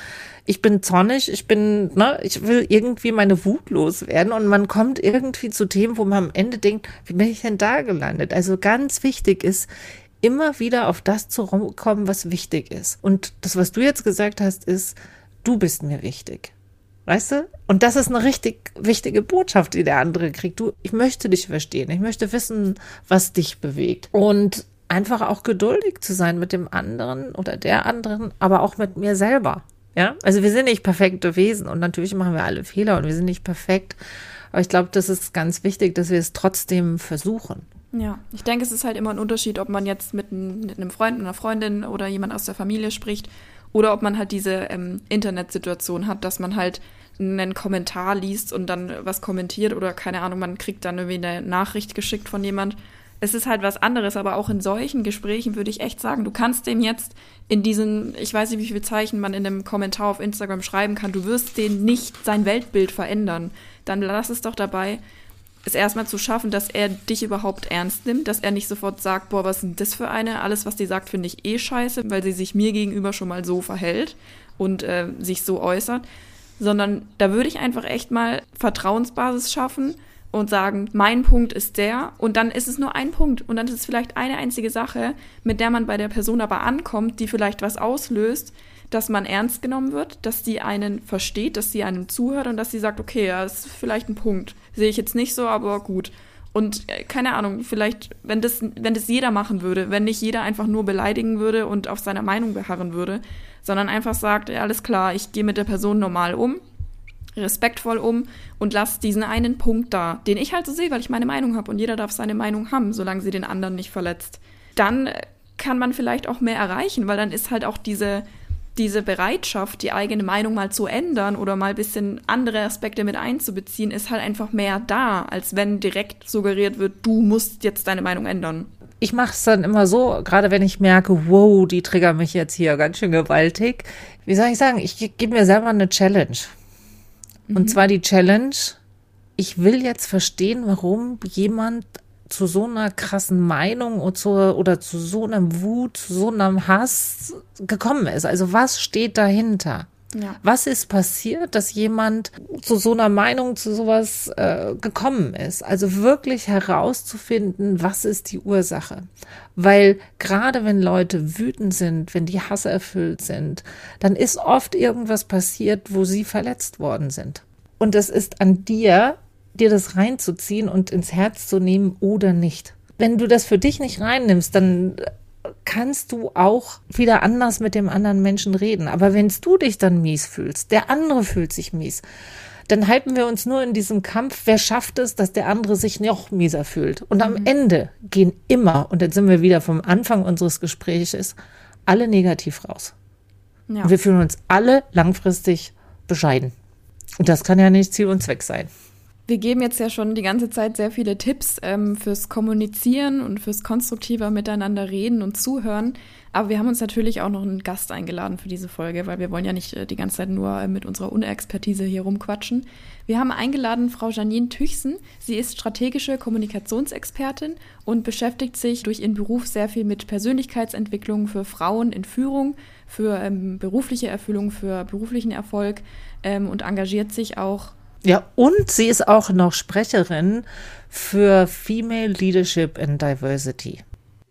S1: ich bin zornig, ich bin, ne, ich will irgendwie meine Wut loswerden und man kommt irgendwie zu Themen, wo man am Ende denkt, wie bin ich denn da gelandet? Also ganz wichtig ist, immer wieder auf das zu kommen, was wichtig ist. Und das, was du jetzt gesagt hast, ist, du bist mir wichtig. Weißt du? Und das ist eine richtig wichtige Botschaft, die der andere kriegt. Du, ich möchte dich verstehen. Ich möchte wissen, was dich bewegt. Und einfach auch geduldig zu sein mit dem anderen oder der anderen, aber auch mit mir selber. Ja, also wir sind nicht perfekte Wesen und natürlich machen wir alle Fehler und wir sind nicht perfekt. Aber ich glaube, das ist ganz wichtig, dass wir es trotzdem versuchen.
S2: Ja, ich denke, es ist halt immer ein Unterschied, ob man jetzt mit, ein, mit einem Freund, einer Freundin oder jemand aus der Familie spricht oder ob man halt diese ähm, Internetsituation hat, dass man halt einen Kommentar liest und dann was kommentiert oder keine Ahnung, man kriegt dann irgendwie eine Nachricht geschickt von jemand. Es ist halt was anderes, aber auch in solchen Gesprächen würde ich echt sagen, du kannst dem jetzt in diesen, ich weiß nicht, wie viele Zeichen man in einem Kommentar auf Instagram schreiben kann, du wirst den nicht sein Weltbild verändern. Dann lass es doch dabei, es erstmal zu schaffen, dass er dich überhaupt ernst nimmt, dass er nicht sofort sagt, boah, was ist das für eine? Alles, was die sagt, finde ich eh scheiße, weil sie sich mir gegenüber schon mal so verhält und äh, sich so äußert, sondern da würde ich einfach echt mal Vertrauensbasis schaffen und sagen, mein Punkt ist der und dann ist es nur ein Punkt und dann ist es vielleicht eine einzige Sache, mit der man bei der Person aber ankommt, die vielleicht was auslöst, dass man ernst genommen wird, dass die einen versteht, dass sie einem zuhört und dass sie sagt, okay, ja, das ist vielleicht ein Punkt. Sehe ich jetzt nicht so, aber gut. Und äh, keine Ahnung, vielleicht, wenn das, wenn das jeder machen würde, wenn nicht jeder einfach nur beleidigen würde und auf seiner Meinung beharren würde, sondern einfach sagt, ja, alles klar, ich gehe mit der Person normal um, respektvoll um und lass diesen einen Punkt da, den ich halt so sehe, weil ich meine Meinung habe und jeder darf seine Meinung haben, solange sie den anderen nicht verletzt. Dann kann man vielleicht auch mehr erreichen, weil dann ist halt auch diese, diese Bereitschaft, die eigene Meinung mal zu ändern oder mal ein bisschen andere Aspekte mit einzubeziehen, ist halt einfach mehr da, als wenn direkt suggeriert wird, du musst jetzt deine Meinung ändern.
S1: Ich mache es dann immer so, gerade wenn ich merke, wow, die triggern mich jetzt hier ganz schön gewaltig. Wie soll ich sagen, ich gebe mir selber eine Challenge. Und mhm. zwar die Challenge, ich will jetzt verstehen, warum jemand zu so einer krassen Meinung oder zu, oder zu so einem Wut, zu so einem Hass gekommen ist. Also was steht dahinter? Ja. Was ist passiert, dass jemand zu so einer Meinung, zu sowas äh, gekommen ist? Also wirklich herauszufinden, was ist die Ursache? Weil gerade wenn Leute wütend sind, wenn die hasserfüllt sind, dann ist oft irgendwas passiert, wo sie verletzt worden sind. Und es ist an dir, dir das reinzuziehen und ins Herz zu nehmen oder nicht. Wenn du das für dich nicht reinnimmst, dann kannst du auch wieder anders mit dem anderen Menschen reden. Aber wenn du dich dann mies fühlst, der andere fühlt sich mies, dann halten wir uns nur in diesem Kampf, wer schafft es, dass der andere sich noch mieser fühlt. Und am mhm. Ende gehen immer, und jetzt sind wir wieder vom Anfang unseres Gesprächs, alle negativ raus. Ja. Wir fühlen uns alle langfristig bescheiden. Und das kann ja nicht Ziel und Zweck sein.
S2: Wir geben jetzt ja schon die ganze Zeit sehr viele Tipps ähm, fürs Kommunizieren und fürs konstruktiver Miteinander reden und zuhören. Aber wir haben uns natürlich auch noch einen Gast eingeladen für diese Folge, weil wir wollen ja nicht äh, die ganze Zeit nur äh, mit unserer Unexpertise hier rumquatschen. Wir haben eingeladen Frau Janine Tüchsen. Sie ist strategische Kommunikationsexpertin und beschäftigt sich durch ihren Beruf sehr viel mit Persönlichkeitsentwicklung für Frauen in Führung, für ähm, berufliche Erfüllung, für beruflichen Erfolg ähm, und engagiert sich auch
S1: ja, und sie ist auch noch Sprecherin für Female Leadership and Diversity.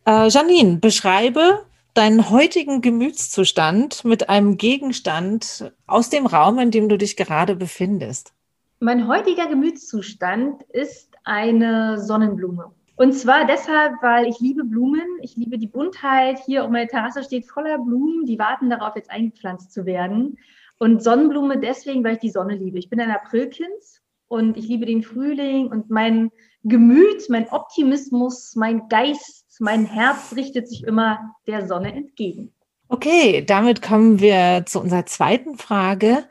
S1: Äh, Janine, beschreibe deinen heutigen Gemütszustand mit einem Gegenstand aus dem Raum, in dem du dich gerade befindest.
S3: Mein heutiger Gemütszustand ist eine Sonnenblume. Und zwar deshalb, weil ich liebe Blumen, ich liebe die Buntheit. Hier auf meiner Terrasse steht voller Blumen, die warten darauf, jetzt eingepflanzt zu werden. Und Sonnenblume deswegen, weil ich die Sonne liebe. Ich bin ein Aprilkind und ich liebe den Frühling und mein Gemüt, mein Optimismus, mein Geist, mein Herz richtet sich immer der Sonne entgegen.
S1: Okay, damit kommen wir zu unserer zweiten Frage.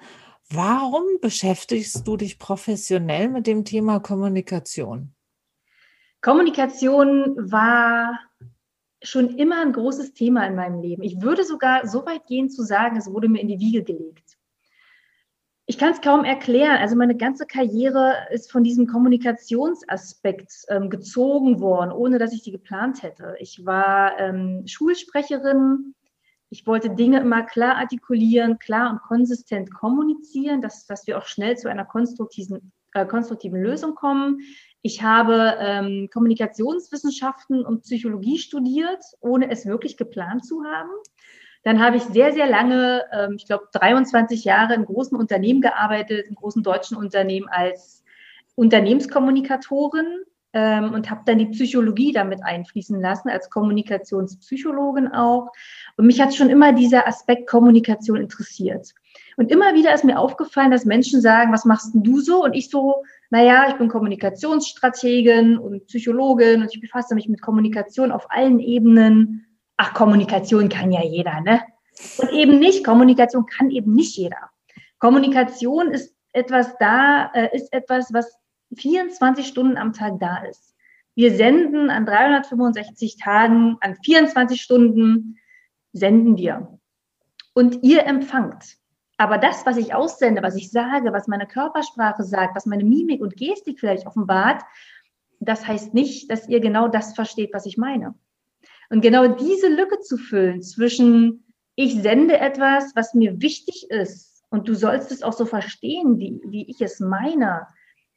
S1: Warum beschäftigst du dich professionell mit dem Thema Kommunikation?
S3: Kommunikation war schon immer ein großes Thema in meinem Leben. Ich würde sogar so weit gehen zu sagen, es wurde mir in die Wiege gelegt. Ich kann es kaum erklären. Also meine ganze Karriere ist von diesem Kommunikationsaspekt ähm, gezogen worden, ohne dass ich die geplant hätte. Ich war ähm, Schulsprecherin. Ich wollte Dinge immer klar artikulieren, klar und konsistent kommunizieren, dass, dass wir auch schnell zu einer konstruktiven, äh, konstruktiven Lösung kommen. Ich habe ähm, Kommunikationswissenschaften und Psychologie studiert, ohne es wirklich geplant zu haben. Dann habe ich sehr, sehr lange, ähm, ich glaube 23 Jahre in großen Unternehmen gearbeitet, in großen deutschen Unternehmen als Unternehmenskommunikatorin ähm, und habe dann die Psychologie damit einfließen lassen, als Kommunikationspsychologin auch. Und mich hat schon immer dieser Aspekt Kommunikation interessiert. Und immer wieder ist mir aufgefallen, dass Menschen sagen, was machst denn du so? Und ich so, naja, ich bin Kommunikationsstrategin und Psychologin und ich befasse mich mit Kommunikation auf allen Ebenen. Ach, Kommunikation kann ja jeder, ne? Und eben nicht, Kommunikation kann eben nicht jeder. Kommunikation ist etwas da, äh, ist etwas, was 24 Stunden am Tag da ist. Wir senden an 365 Tagen, an 24 Stunden senden wir. Und ihr empfangt. Aber das, was ich aussende, was ich sage, was meine Körpersprache sagt, was meine Mimik und Gestik vielleicht offenbart, das heißt nicht, dass ihr genau das versteht, was ich meine. Und genau diese Lücke zu füllen zwischen, ich sende etwas, was mir wichtig ist, und du sollst es auch so verstehen, wie, wie ich es meine,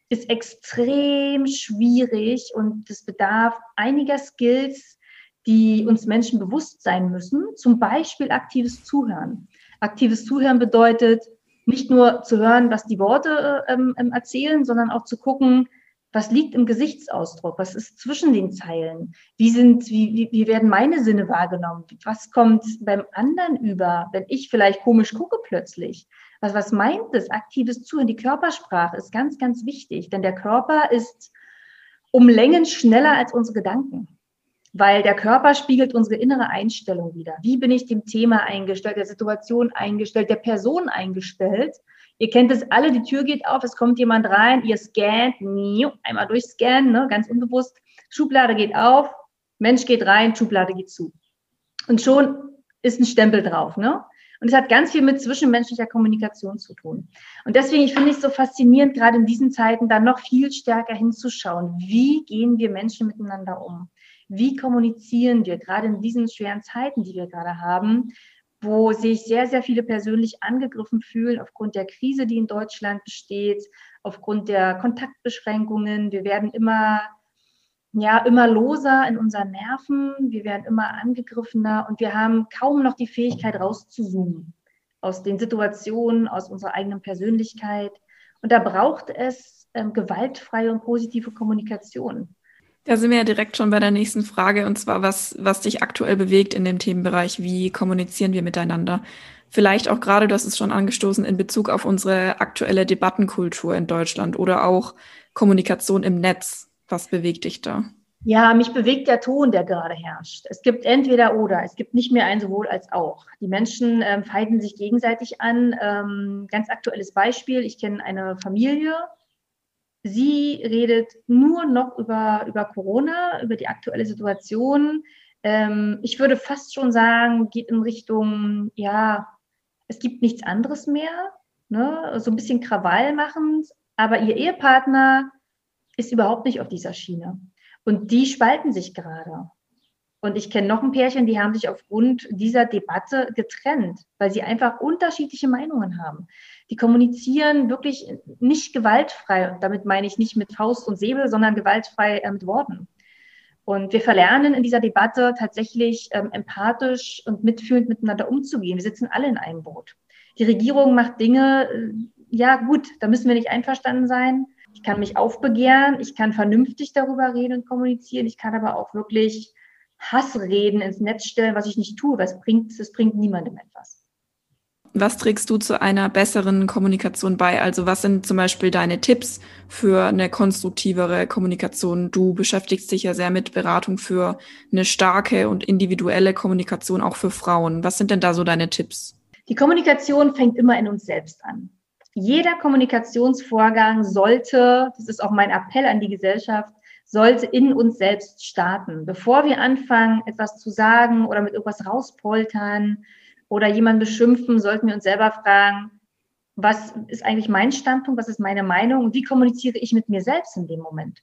S3: ist extrem schwierig und es bedarf einiger Skills, die uns Menschen bewusst sein müssen. Zum Beispiel aktives Zuhören. Aktives Zuhören bedeutet nicht nur zu hören, was die Worte ähm, ähm, erzählen, sondern auch zu gucken, was liegt im Gesichtsausdruck, was ist zwischen den Zeilen, wie sind, wie, wie, wie werden meine Sinne wahrgenommen, was kommt beim anderen über, wenn ich vielleicht komisch gucke plötzlich. Was, was meint es? Aktives Zuhören, die Körpersprache ist ganz, ganz wichtig, denn der Körper ist um Längen schneller als unsere Gedanken weil der Körper spiegelt unsere innere Einstellung wieder. Wie bin ich dem Thema eingestellt, der Situation eingestellt, der Person eingestellt? Ihr kennt es alle, die Tür geht auf, es kommt jemand rein, ihr scannt, einmal durchscannen, ne, ganz unbewusst, Schublade geht auf, Mensch geht rein, Schublade geht zu. Und schon ist ein Stempel drauf. Ne? Und es hat ganz viel mit zwischenmenschlicher Kommunikation zu tun. Und deswegen finde ich es so faszinierend, gerade in diesen Zeiten da noch viel stärker hinzuschauen. Wie gehen wir Menschen miteinander um? wie kommunizieren wir, gerade in diesen schweren Zeiten, die wir gerade haben, wo sich sehr, sehr viele persönlich angegriffen fühlen aufgrund der Krise, die in Deutschland besteht, aufgrund der Kontaktbeschränkungen. Wir werden immer, ja, immer loser in unseren Nerven, wir werden immer angegriffener und wir haben kaum noch die Fähigkeit rauszuzoomen aus den Situationen, aus unserer eigenen Persönlichkeit. Und da braucht es ähm, gewaltfreie und positive Kommunikation.
S2: Da sind wir ja direkt schon bei der nächsten Frage, und zwar, was, was dich aktuell bewegt in dem Themenbereich, wie kommunizieren wir miteinander? Vielleicht auch gerade, das ist schon angestoßen, in Bezug auf unsere aktuelle Debattenkultur in Deutschland oder auch Kommunikation im Netz. Was bewegt dich da?
S3: Ja, mich bewegt der Ton, der gerade herrscht. Es gibt entweder oder, es gibt nicht mehr ein sowohl als auch. Die Menschen ähm, feinden sich gegenseitig an. Ähm, ganz aktuelles Beispiel, ich kenne eine Familie, Sie redet nur noch über, über Corona, über die aktuelle Situation. Ähm, ich würde fast schon sagen, geht in Richtung, ja, es gibt nichts anderes mehr, ne? so ein bisschen Krawall machend, aber ihr Ehepartner ist überhaupt nicht auf dieser Schiene. Und die spalten sich gerade. Und ich kenne noch ein Pärchen, die haben sich aufgrund dieser Debatte getrennt, weil sie einfach unterschiedliche Meinungen haben. Die kommunizieren wirklich nicht gewaltfrei. Und damit meine ich nicht mit Faust und Säbel, sondern gewaltfrei äh, mit Worten. Und wir verlernen in dieser Debatte tatsächlich ähm, empathisch und mitfühlend miteinander umzugehen. Wir sitzen alle in einem Boot. Die Regierung macht Dinge, äh, ja gut, da müssen wir nicht einverstanden sein. Ich kann mich aufbegehren, ich kann vernünftig darüber reden und kommunizieren, ich kann aber auch wirklich Hassreden ins Netz stellen, was ich nicht tue, es bringt, es bringt niemandem etwas.
S2: Was trägst du zu einer besseren Kommunikation bei? Also was sind zum Beispiel deine Tipps für eine konstruktivere Kommunikation? Du beschäftigst dich ja sehr mit Beratung für eine starke und individuelle Kommunikation auch für Frauen. Was sind denn da so deine Tipps?
S3: Die Kommunikation fängt immer in uns selbst an. Jeder Kommunikationsvorgang sollte, das ist auch mein Appell an die Gesellschaft, sollte in uns selbst starten. Bevor wir anfangen, etwas zu sagen oder mit irgendwas rauspoltern oder jemanden beschimpfen, sollten wir uns selber fragen, was ist eigentlich mein Standpunkt, was ist meine Meinung wie kommuniziere ich mit mir selbst in dem Moment?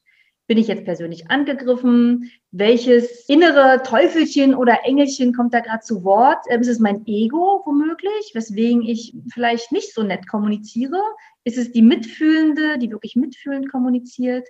S3: Bin ich jetzt persönlich angegriffen? Welches innere Teufelchen oder Engelchen kommt da gerade zu Wort? Ähm, ist es mein Ego womöglich, weswegen ich vielleicht nicht so nett kommuniziere? Ist es die Mitfühlende, die wirklich mitfühlend kommuniziert?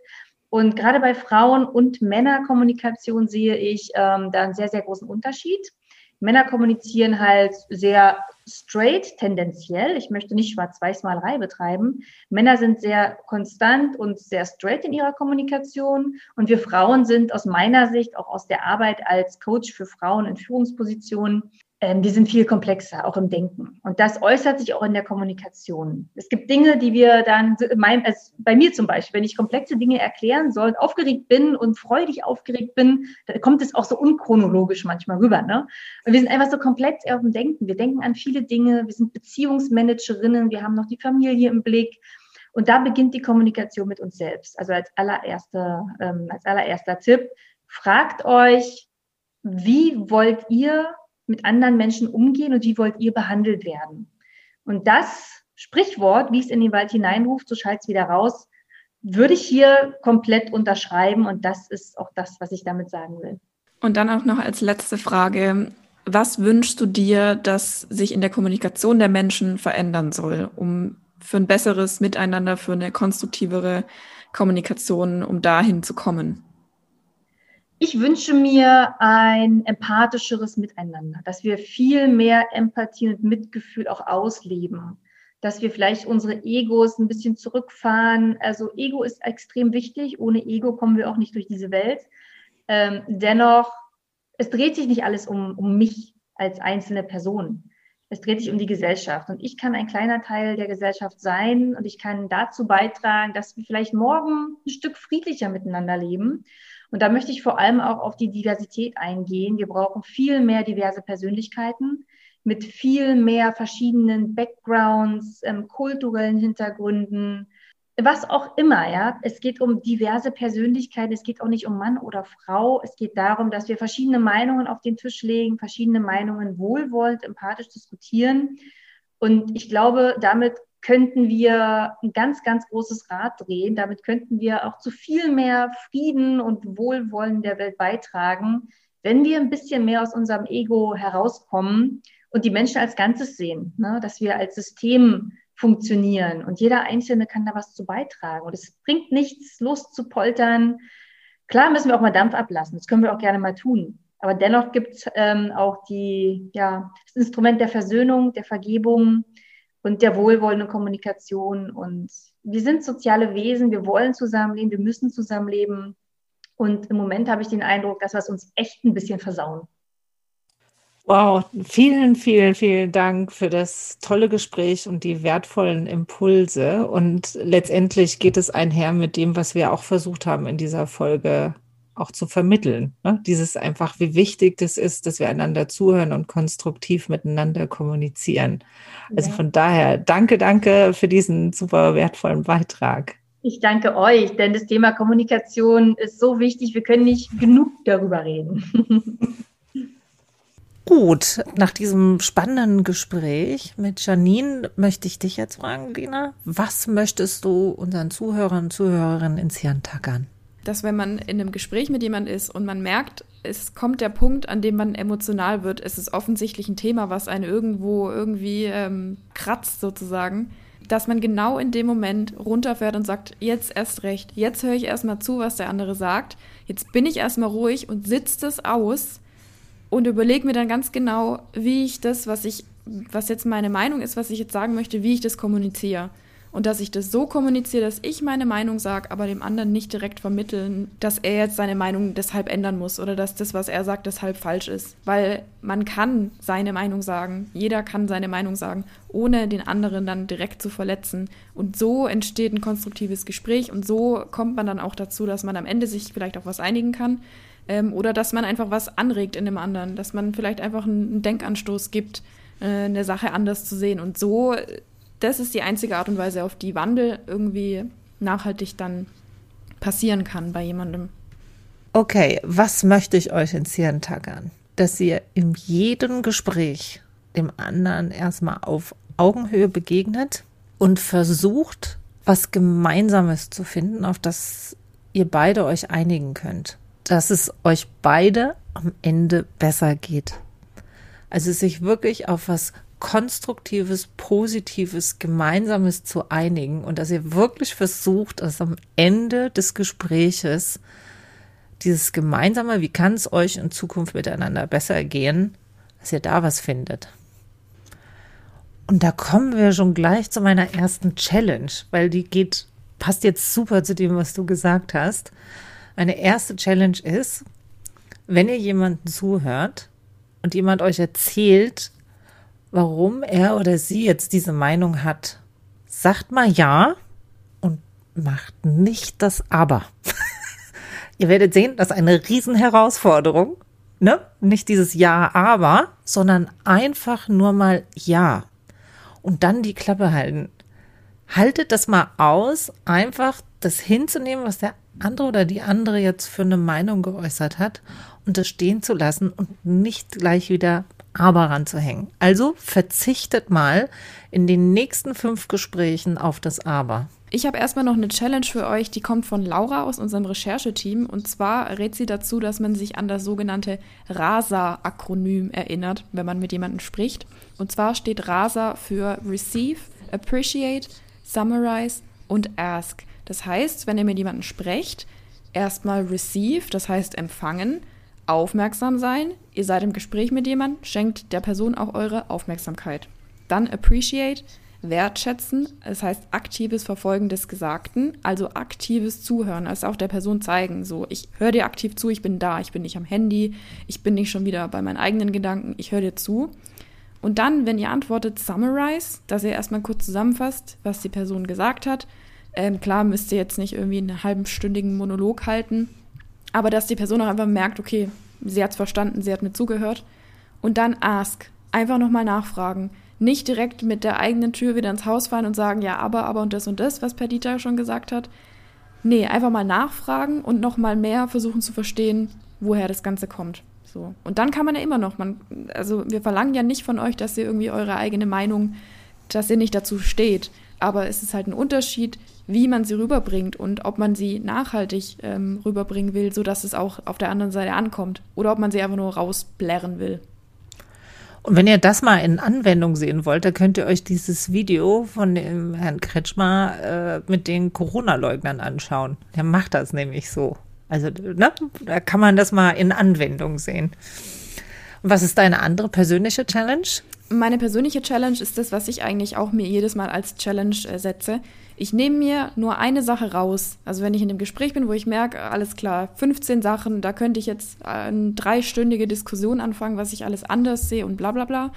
S3: Und gerade bei Frauen- und Männerkommunikation sehe ich ähm, da einen sehr, sehr großen Unterschied. Männer kommunizieren halt sehr straight, tendenziell. Ich möchte nicht Schwarz-Weiß-Malerei betreiben. Männer sind sehr konstant und sehr straight in ihrer Kommunikation. Und wir Frauen sind aus meiner Sicht, auch aus der Arbeit als Coach für Frauen in Führungspositionen, ähm, die sind viel komplexer, auch im Denken. Und das äußert sich auch in der Kommunikation. Es gibt Dinge, die wir dann, mein, also bei mir zum Beispiel, wenn ich komplexe Dinge erklären soll, aufgeregt bin und freudig aufgeregt bin, da kommt es auch so unchronologisch manchmal rüber. Ne? Und wir sind einfach so komplett auf dem Denken. Wir denken an viele Dinge, wir sind Beziehungsmanagerinnen, wir haben noch die Familie im Blick. Und da beginnt die Kommunikation mit uns selbst. Also als allererster, ähm, als allererster Tipp, fragt euch, wie wollt ihr mit anderen Menschen umgehen und wie wollt ihr behandelt werden? Und das Sprichwort, wie es in den Wald hineinruft, so schallt es wieder raus, würde ich hier komplett unterschreiben und das ist auch das, was ich damit sagen will.
S2: Und dann auch noch als letzte Frage, was wünschst du dir, dass sich in der Kommunikation der Menschen verändern soll, um für ein besseres Miteinander, für eine konstruktivere Kommunikation, um dahin zu kommen?
S3: Ich wünsche mir ein empathischeres Miteinander, dass wir viel mehr Empathie und Mitgefühl auch ausleben, dass wir vielleicht unsere Egos ein bisschen zurückfahren. Also Ego ist extrem wichtig. Ohne Ego kommen wir auch nicht durch diese Welt. Ähm, dennoch, es dreht sich nicht alles um, um mich als einzelne Person. Es dreht sich um die Gesellschaft. Und ich kann ein kleiner Teil der Gesellschaft sein und ich kann dazu beitragen, dass wir vielleicht morgen ein Stück friedlicher miteinander leben und da möchte ich vor allem auch auf die Diversität eingehen. Wir brauchen viel mehr diverse Persönlichkeiten mit viel mehr verschiedenen Backgrounds, ähm, kulturellen Hintergründen, was auch immer, ja. Es geht um diverse Persönlichkeiten. Es geht auch nicht um Mann oder Frau. Es geht darum, dass wir verschiedene Meinungen auf den Tisch legen, verschiedene Meinungen wohlwollend, empathisch diskutieren. Und ich glaube, damit könnten wir ein ganz, ganz großes Rad drehen. Damit könnten wir auch zu viel mehr Frieden und Wohlwollen der Welt beitragen, wenn wir ein bisschen mehr aus unserem Ego herauskommen und die Menschen als Ganzes sehen, ne? dass wir als System funktionieren und jeder Einzelne kann da was zu beitragen. Und es bringt nichts, Lust zu poltern. Klar müssen wir auch mal Dampf ablassen, das können wir auch gerne mal tun. Aber dennoch gibt es ähm, auch die, ja, das Instrument der Versöhnung, der Vergebung, und der wohlwollenden Kommunikation. Und wir sind soziale Wesen, wir wollen zusammenleben, wir müssen zusammenleben. Und im Moment habe ich den Eindruck, dass wir es uns echt ein bisschen versauen.
S1: Wow, vielen, vielen, vielen Dank für das tolle Gespräch und die wertvollen Impulse. Und letztendlich geht es einher mit dem, was wir auch versucht haben in dieser Folge auch zu vermitteln. Ne? Dieses einfach, wie wichtig das ist, dass wir einander zuhören und konstruktiv miteinander kommunizieren. Also ja. von daher, danke, danke für diesen super wertvollen Beitrag.
S3: Ich danke euch, denn das Thema Kommunikation ist so wichtig. Wir können nicht genug darüber reden. [laughs]
S1: Gut, nach diesem spannenden Gespräch mit Janine möchte ich dich jetzt fragen, Lina, was möchtest du unseren Zuhörern und Zuhörerinnen ins Hirn tackern?
S2: Dass wenn man in einem Gespräch mit jemand ist und man merkt, es kommt der Punkt, an dem man emotional wird, es ist offensichtlich ein Thema, was einen irgendwo irgendwie ähm, kratzt sozusagen, dass man genau in dem Moment runterfährt und sagt, jetzt erst recht, jetzt höre ich erstmal zu, was der andere sagt, jetzt bin ich erstmal ruhig und sitze das aus und überlege mir dann ganz genau, wie ich das, was ich, was jetzt meine Meinung ist, was ich jetzt sagen möchte, wie ich das kommuniziere und dass ich das so kommuniziere, dass ich meine Meinung sage, aber dem anderen nicht direkt vermitteln, dass er jetzt seine Meinung deshalb ändern muss oder dass das, was er sagt, deshalb falsch ist. Weil man kann seine Meinung sagen, jeder kann seine Meinung sagen, ohne den anderen dann direkt zu verletzen. Und so entsteht ein konstruktives Gespräch und so kommt man dann auch dazu, dass man am Ende sich vielleicht auf was einigen kann ähm, oder dass man einfach was anregt in dem anderen, dass man vielleicht einfach einen Denkanstoß gibt, äh, eine Sache anders zu sehen. Und so das ist die einzige Art und Weise, auf die Wandel irgendwie nachhaltig dann passieren kann bei jemandem.
S1: Okay, was möchte ich euch ins Hirn tackern? Dass ihr in jedem Gespräch dem anderen erstmal auf Augenhöhe begegnet und versucht, was Gemeinsames zu finden, auf das ihr beide euch einigen könnt. Dass es euch beide am Ende besser geht. Also sich wirklich auf was konstruktives, positives, gemeinsames zu einigen und dass ihr wirklich versucht, dass am Ende des Gespräches dieses gemeinsame, wie kann es euch in Zukunft miteinander besser gehen, dass ihr da was findet. Und da kommen wir schon gleich zu meiner ersten Challenge, weil die geht, passt jetzt super zu dem, was du gesagt hast. Meine erste Challenge ist, wenn ihr jemanden zuhört, und jemand euch erzählt, warum er oder sie jetzt diese Meinung hat, sagt mal ja und macht nicht das Aber. [laughs] Ihr werdet sehen, das ist eine Riesenherausforderung. Ne? Nicht dieses Ja, aber, sondern einfach nur mal Ja. Und dann die Klappe halten. Haltet das mal aus, einfach das hinzunehmen, was der andere oder die andere jetzt für eine Meinung geäußert hat und das stehen zu lassen und nicht gleich wieder aber ranzuhängen. Also verzichtet mal in den nächsten fünf Gesprächen auf das Aber.
S2: Ich habe erstmal noch eine Challenge für euch, die kommt von Laura aus unserem Rechercheteam. Und zwar rät sie dazu, dass man sich an das sogenannte RASA-Akronym erinnert, wenn man mit jemandem spricht. Und zwar steht RASA für Receive, Appreciate, Summarize und Ask. Das heißt, wenn ihr mit jemandem sprecht, erstmal Receive, das heißt empfangen, aufmerksam sein, ihr seid im Gespräch mit jemandem, schenkt der Person auch eure Aufmerksamkeit. Dann Appreciate, wertschätzen, das heißt aktives Verfolgen des Gesagten, also aktives Zuhören, also auch der Person zeigen, so ich höre dir aktiv zu, ich bin da, ich bin nicht am Handy, ich bin nicht schon wieder bei meinen eigenen Gedanken, ich höre dir zu. Und dann, wenn ihr antwortet, summarize, dass ihr erstmal kurz zusammenfasst, was die Person gesagt hat. Ähm, klar müsst ihr jetzt nicht irgendwie einen halbstündigen Monolog halten, aber dass die Person auch einfach merkt, okay, sie hat es verstanden, sie hat mir zugehört. Und dann ask, einfach nochmal nachfragen nicht direkt mit der eigenen Tür wieder ins Haus fallen und sagen, ja, aber, aber und das und das, was Perdita schon gesagt hat. Nee, einfach mal nachfragen und noch mal mehr versuchen zu verstehen, woher das Ganze kommt. So. Und dann kann man ja immer noch, man, also wir verlangen ja nicht von euch, dass ihr irgendwie eure eigene Meinung, dass ihr nicht dazu steht. Aber es ist halt ein Unterschied, wie man sie rüberbringt und ob man sie nachhaltig ähm, rüberbringen will, sodass es auch auf der anderen Seite ankommt. Oder ob man sie einfach nur rausblärren will.
S1: Und wenn ihr das mal in Anwendung sehen wollt, da könnt ihr euch dieses Video von dem Herrn Kretschmer äh, mit den Corona-Leugnern anschauen. Der macht das nämlich so. Also, ne, da kann man das mal in Anwendung sehen. Und was ist deine andere persönliche Challenge?
S2: Meine persönliche Challenge ist das, was ich eigentlich auch mir jedes Mal als Challenge äh, setze. Ich nehme mir nur eine Sache raus. Also wenn ich in einem Gespräch bin, wo ich merke, alles klar, 15 Sachen, da könnte ich jetzt eine dreistündige Diskussion anfangen, was ich alles anders sehe und bla bla bla.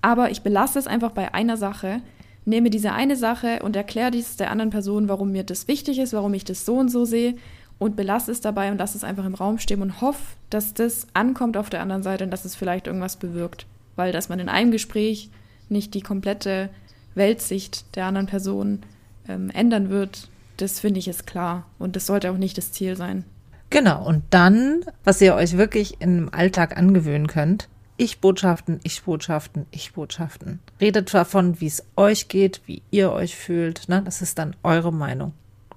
S2: Aber ich belasse es einfach bei einer Sache, nehme diese eine Sache und erkläre dies der anderen Person, warum mir das wichtig ist, warum ich das so und so sehe und belasse es dabei und lasse es einfach im Raum stehen und hoffe, dass das ankommt auf der anderen Seite und dass es vielleicht irgendwas bewirkt. Weil dass man in einem Gespräch nicht die komplette Weltsicht der anderen Person ähm, ändern wird, das finde ich ist klar. Und das sollte auch nicht das Ziel sein.
S1: Genau. Und dann, was ihr euch wirklich im Alltag angewöhnen könnt, Ich-Botschaften, Ich-Botschaften, Ich-Botschaften. Redet davon, wie es euch geht, wie ihr euch fühlt. Ne? Das ist dann eure Meinung.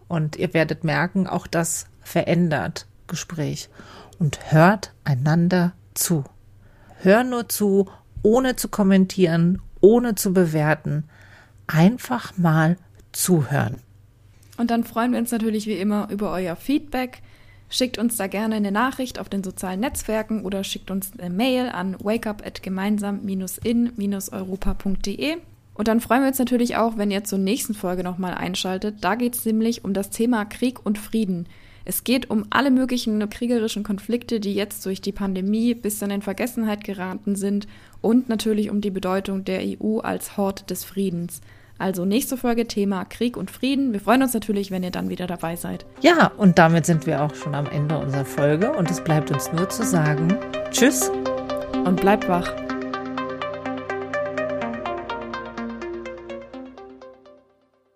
S1: Und ihr werdet merken, auch das verändert Gespräch. Und hört einander zu. Hör nur zu, ohne zu kommentieren, ohne zu bewerten. Einfach mal Zuhören.
S2: Und dann freuen wir uns natürlich wie immer über euer Feedback. Schickt uns da gerne eine Nachricht auf den sozialen Netzwerken oder schickt uns eine Mail an wakeup@gemeinsam-in-europa.de. Und dann freuen wir uns natürlich auch, wenn ihr zur nächsten Folge nochmal einschaltet. Da geht es nämlich um das Thema Krieg und Frieden. Es geht um alle möglichen kriegerischen Konflikte, die jetzt durch die Pandemie bis dann in Vergessenheit geraten sind und natürlich um die Bedeutung der EU als Hort des Friedens. Also nächste Folge Thema Krieg und Frieden. Wir freuen uns natürlich, wenn ihr dann wieder dabei seid.
S1: Ja, und damit sind wir auch schon am Ende unserer Folge und es bleibt uns nur zu sagen, tschüss
S2: und bleibt wach.